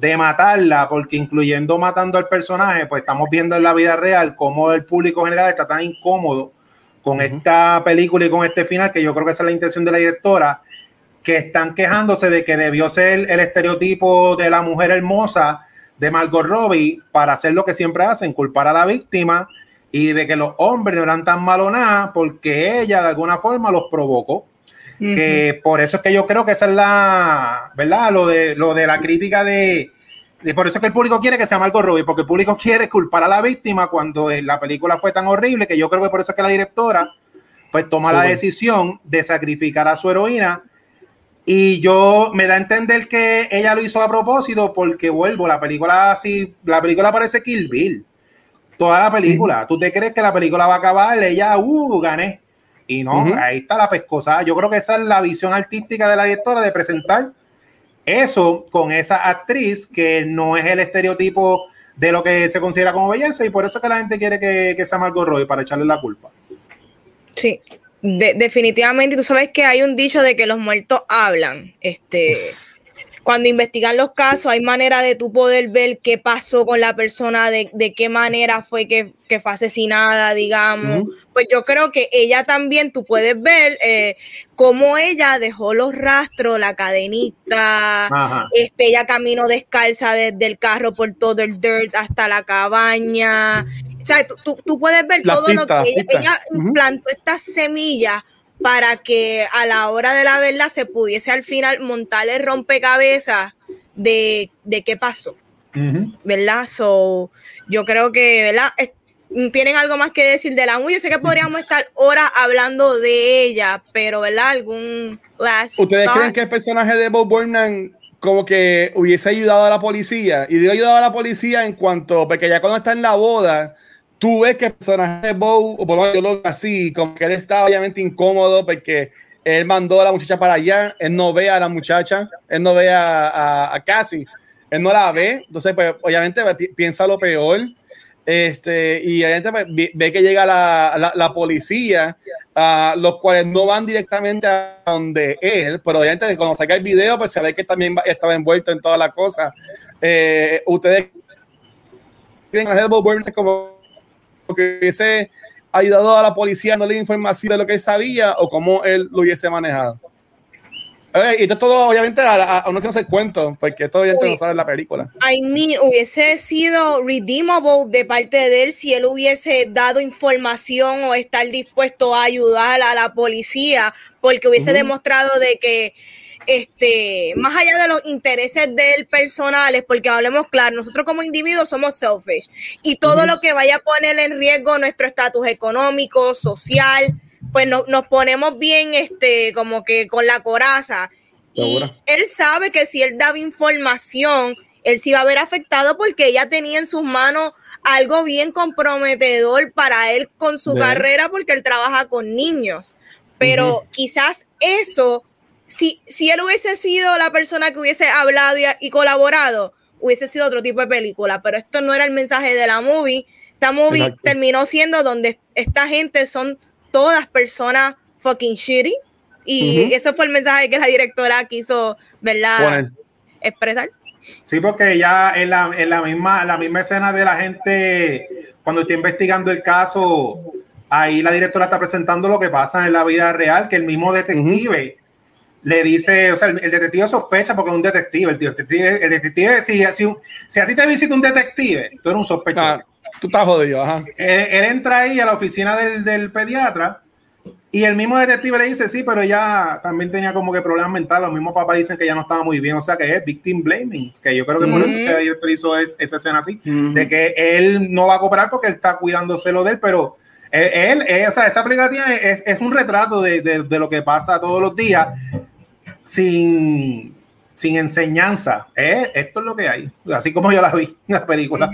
de matarla, porque incluyendo matando al personaje, pues estamos viendo en la vida real cómo el público general está tan incómodo con esta película y con este final, que yo creo que esa es la intención de la directora, que están quejándose de que debió ser el estereotipo de la mujer hermosa de Margot Robbie para hacer lo que siempre hacen, culpar a la víctima y de que los hombres no eran tan malos nada porque ella de alguna forma los provocó. Que por eso es que yo creo que esa es la, ¿verdad? Lo de, lo de la crítica de, de por eso es que el público quiere que sea Marco Robbie, porque el público <laughs> quiere culpar a la víctima cuando la película fue tan horrible que yo creo que por eso es que la directora pues toma la decisión de sacrificar a su heroína y yo me da a entender que ella lo hizo a propósito porque vuelvo, la película así, la película parece Kill Bill toda la película. Tú te crees que la película va a acabar, ella, uh, gané. Y no, ahí está la pescosa. Yo creo que esa es la visión artística de la directora de presentar eso con esa actriz que no es el estereotipo de lo que se considera como belleza y por eso que la gente quiere que, que sea Margot Roy para echarle la culpa. Sí, definitivamente. Tú sabes que hay un dicho de que los muertos hablan. Este cuando investigan los casos hay manera de tú poder ver qué pasó con la persona, de, de qué manera fue que, que, fue asesinada, digamos. Pues yo creo que ella también, tú puedes ver eh, cómo ella dejó los rastros, la cadenita, este, ella caminó descalza desde el carro por todo el dirt hasta la cabaña. O sea, tú, tú, puedes ver todo lo que ella, ella implantó estas semillas para que a la hora de la verdad se pudiese al final montar el rompecabezas de, de qué pasó. ¿Verdad? So, yo creo que, ¿verdad? ¿Tienen algo más que decir de la movie? Yo sé que podríamos estar horas hablando de ella, pero, ¿verdad? ¿Algún ¿Ustedes creen que el personaje de Bob Burnham como que hubiese ayudado a la policía? Y digo ayudado a la policía en cuanto, porque ya cuando está en la boda, tú ves que el personaje de Bo, o por lo menos yo lo así, como que él está obviamente incómodo porque él mandó a la muchacha para allá, él no ve a la muchacha, él no ve a, a, Cassie, él no la ve, entonces pues obviamente pues, piensa lo peor, este, y obviamente pues, ve que llega la, la, policía, uh, los cuales no van directamente a donde él, pero obviamente cuando saca el video pues se ve que también estaba envuelto en toda la cosa. Eh, ustedes creen que Burns es como que hubiese ayudado a la policía darle información de lo que él sabía o cómo él lo hubiese manejado. y esto todo, obviamente, a, a uno se no se cuento, porque esto obviamente no sabe la película. I mean, hubiese sido redeemable de parte de él si él hubiese dado información o estar dispuesto a ayudar a la policía, porque hubiese demostrado de que este, más allá de los intereses del personales, porque hablemos claro, nosotros como individuos somos selfish y todo lo que vaya a poner en riesgo nuestro estatus económico, social, pues no, nos ponemos bien, este, como que con la coraza. Y él sabe que si él daba información, él sí iba a ver afectado porque ella tenía en sus manos algo bien comprometedor para él con su carrera porque él trabaja con niños. Pero quizás eso si, si él hubiese sido la persona que hubiese hablado y, colaborado, hubiese sido otro tipo de película, pero esto no era el mensaje de la movie. Esta movie terminó siendo donde esta gente son todas personas fucking shitty. Y eso fue el mensaje que la directora quiso, ¿verdad? Expresar. Sí, porque ya en la, en la, misma, la misma escena de la gente, cuando está investigando el caso, ahí la directora está presentando lo que pasa en la vida real, que el mismo detective le dice, o sea, el, detective sospecha porque es un detective. El detective, el detective si, si, a ti te visita un detective, tú eres un sospechoso. Ah, tú estás jodido, ajá. Él, entra ahí a la oficina del, del, pediatra y el mismo detective le dice, sí, pero ella también tenía como que problemas mentales. Los mismos papás dicen que ya no estaba muy bien, o sea, que es victim blaming, que yo creo que por eso que hizo esa escena así, de que él no va a cooperar porque él está cuidándoselo de él, pero él, o sea, esa película es, es un retrato de, de, de, lo que pasa todos los días sin, sin enseñanza. ¿eh? Esto es lo que hay, así como yo la vi en la película.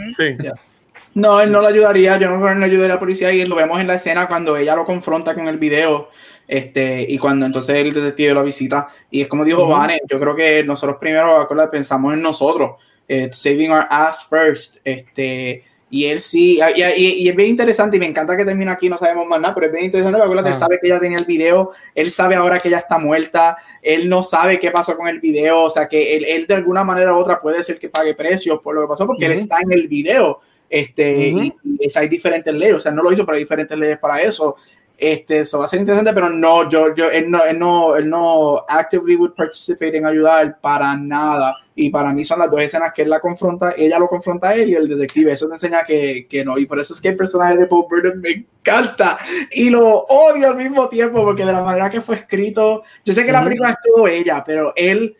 No, él no lo ayudaría, yo no creo que no ayudaría a la policía y lo vemos en la escena cuando ella lo confronta con el video este, y cuando entonces el detective lo visita. Y es como dijo Vane, yo creo que nosotros primero pensamos en nosotros, eh, saving our ass first, este, y él sí, y, y, es bien interesante y me encanta que termine aquí, no sabemos más nada, pero es bien interesante porque él ah. sabe que ella tenía el video, él sabe ahora que ella está muerta, él no sabe qué pasó con el video, o sea que él, él de alguna manera u otra puede ser que pague precios por lo que pasó porque él está en el video. Este, y, hay diferentes leyes, o sea, no lo hizo, pero hay diferentes leyes para eso. Este, eso va a ser interesante, pero no, yo, yo, él no, él no, él no actively would participate en ayudar para nada. Y para mí son las dos escenas que él la confronta, ella lo confronta a él y el detective. Eso me enseña que, que no. Y por eso es que el personaje de Paul Burton me encanta y lo odio al mismo tiempo, porque de la manera que fue escrito, yo sé que la película es todo ella, pero él,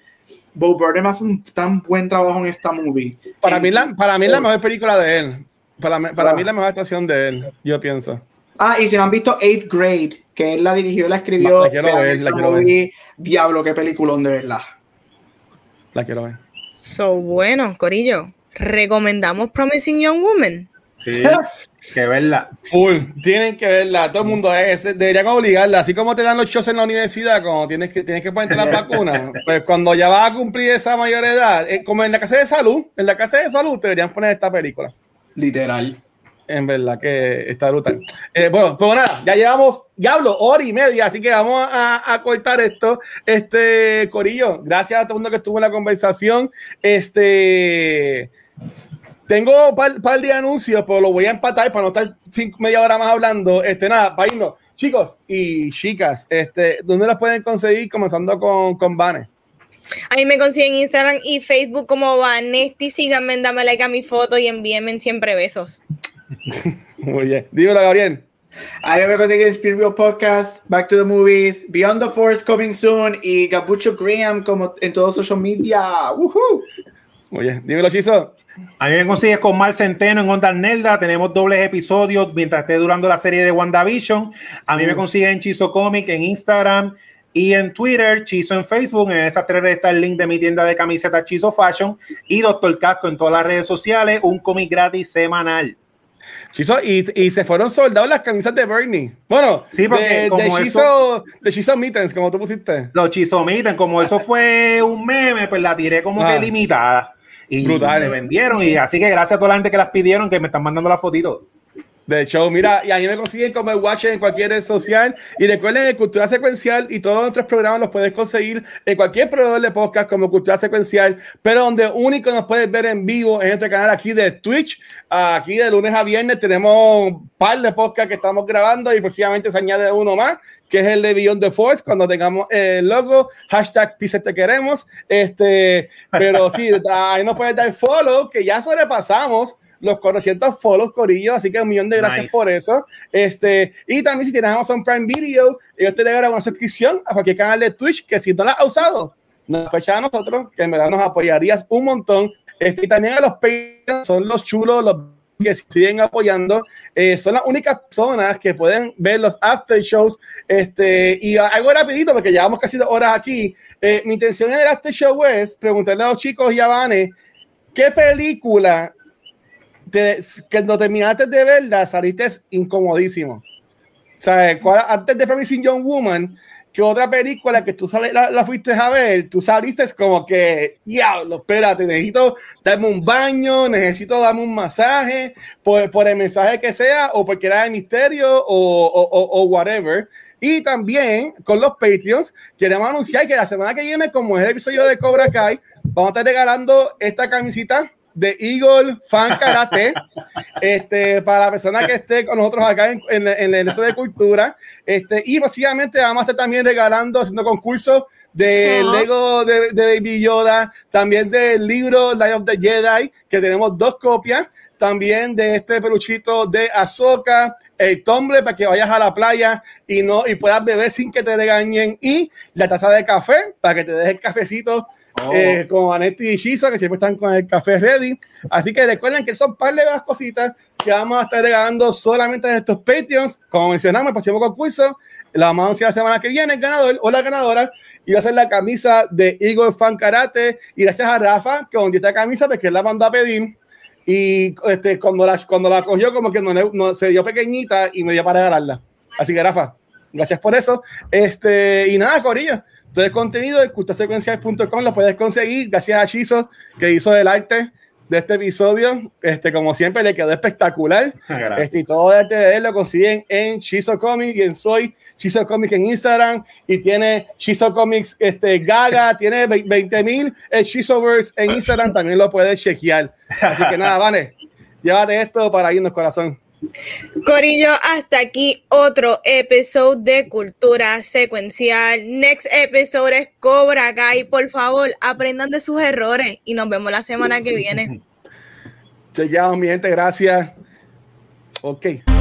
Bo Burnham hace un tan buen trabajo en esta movie. Para, mí, la, para mí es la mejor película de él. Para, para mí la mejor actuación de él, yo pienso. Ah, y si no han visto Eighth Grade, que él la dirigió, la escribió. La quiero ver, la quiero ver. Diablo, qué peliculón de verdad. La quiero ver. So, bueno, Corillo, recomendamos Promising Young Woman. Sí, que verla. Full, tienen que verla. Todo el mundo es, deberían obligarla. Así como te dan los shows en la universidad, como tienes que, tienes que ponerte la vacuna. <laughs> pues cuando ya vas a cumplir esa mayor edad, eh, como en la casa de salud, en la casa de salud, te deberían poner esta película. Literal. En verdad que está brutal. Eh, bueno, pues nada, ya llevamos, ya hablo, hora y media, así que vamos a, cortar esto. Este, Corillo, gracias a todo el mundo que estuvo en la conversación. Este, tengo un par, de anuncios, pero lo voy a empatar para no estar cinco, media hora más hablando. Este, nada, para irnos. Chicos y chicas, este, ¿dónde las pueden conseguir? Comenzando con, con Vane. Ahí me consiguen Instagram y Facebook como Vanesti. Síganme, dame like a mi foto y envíenme siempre besos. <laughs> Muy bien. Dímelo, Gabriel. Ahí me consiguen Spirit Podcast, Back to the Movies, Beyond the Force coming soon y Gabucho Graham como en todos social media. ¡Woohoo! Muy bien. Dímelo, Chizo. A mí me consigues con Mar Centeno en Onda Nelda. Tenemos dobles episodios mientras esté durando la serie de WandaVision. A mí me consiguen en Chizo Comic en Instagram y en Twitter, Chizo en Facebook. En esas tres está el link de mi tienda de camisetas Chizo Fashion y Doctor Casco en todas las redes sociales. Un cómic gratis semanal. Chizo, y, y, se fueron soldados las camisas de Bernie. Bueno, sí, porque de, como de, Chizo, de Chizo Mittens, como tú pusiste. Los Chizo Mittens, como eso fue un meme, pues la tiré como que ah. limitada. Y se vendieron. Y así que gracias a toda la gente que las pidieron, que me están mandando las fotitos. De hecho, mira, y ahí me consiguen como el Watch en cualquier red social. Y recuerden que Cultura Secuencial y todos nuestros programas los puedes conseguir en cualquier proveedor de podcast como Cultura Secuencial, pero donde único nos puedes ver en vivo en este canal aquí de Twitch. Aquí de lunes a viernes tenemos un par de podcasts que estamos grabando y próximamente se añade uno más, que es el de Beyond the Force, cuando tengamos el logo, hashtag Pise te queremos. Este, pero sí, ahí nos puedes dar follow, que ya sobrepasamos los 400 follows, Corillo. Así que un millón de gracias por eso. Este, y también si tienes Amazon Prime Video, ellos te regalan una suscripción a cualquier canal de Twitch que si no la has usado, nos fecha a nosotros, que en verdad nos apoyarías un montón. Este, y también a los Patreons, son los chulos, los que siguen apoyando, eh, son las únicas personas que pueden ver los after shows. Este, y algo rapidito, porque llevamos casi dos horas aquí. Eh, mi intención en el after show es preguntarle a los chicos y a Vane, ¿qué película que no terminaste de verla, saliste incomodísimo. ¿Sabes? Antes de Promising Young Woman, que otra película que tú la, fuiste a ver, tú saliste como que, diablo, espérate, necesito darme un baño, necesito darme un masaje, por, por el mensaje que sea, o porque era de misterio, o, o, o, whatever. Y también con los Patreons, queremos anunciar que la semana que viene, como es el episodio de Cobra Kai, vamos a estar regalando esta camisita de Eagle Fan Karate, este, para la persona que esté con nosotros acá en, en, en el de cultura. Este, y básicamente vamos a estar también regalando, haciendo concursos de Lego de, de, Baby Yoda, también del libro Light of the Jedi, que tenemos dos copias, también de este peluchito de Ahsoka, el tumble para que vayas a la playa y no y puedas beber sin que te regañen y la taza de café para que te dejes el cafecito Oh. Eh, con Anetti y Shiza, que siempre están con el café ready. Así que recuerden que son par de las cositas que vamos a estar regalando solamente en estos Patreons. Como mencionamos, el próximo concurso, la vamos a la semana que viene, el ganador o la ganadora, y va a ser la camisa de Igor Fan Karate. Y gracias a Rafa, que donde esta camisa, porque él la mandó a pedir. Y este, cuando, la, cuando la cogió, como que no, no se dio pequeñita y me dio para regalarla. Así que, Rafa, gracias por eso. Este, y nada, Corillo todo el contenido de cultasecuencial.com lo puedes conseguir gracias a Chizo que hizo el arte de este episodio. Este, como siempre, le quedó espectacular. <laughs> Este, y todo el arte de él lo consiguen en Chizo Comics y en Soy Chizo Comics en Instagram. Y tiene Chizo Comics este, Gaga, <laughs> tiene 20 mil Chizoverse en Instagram. También lo puedes chequear. Así que nada, <laughs> vale. Llévate esto para irnos, corazón. Corillo, hasta aquí otro episodio de Cultura Secuencial. Next episode es Cobra Kai. Por favor, aprendan de sus errores y nos vemos la semana que viene. <laughs> Chequeado, mi gente, gracias. Ok.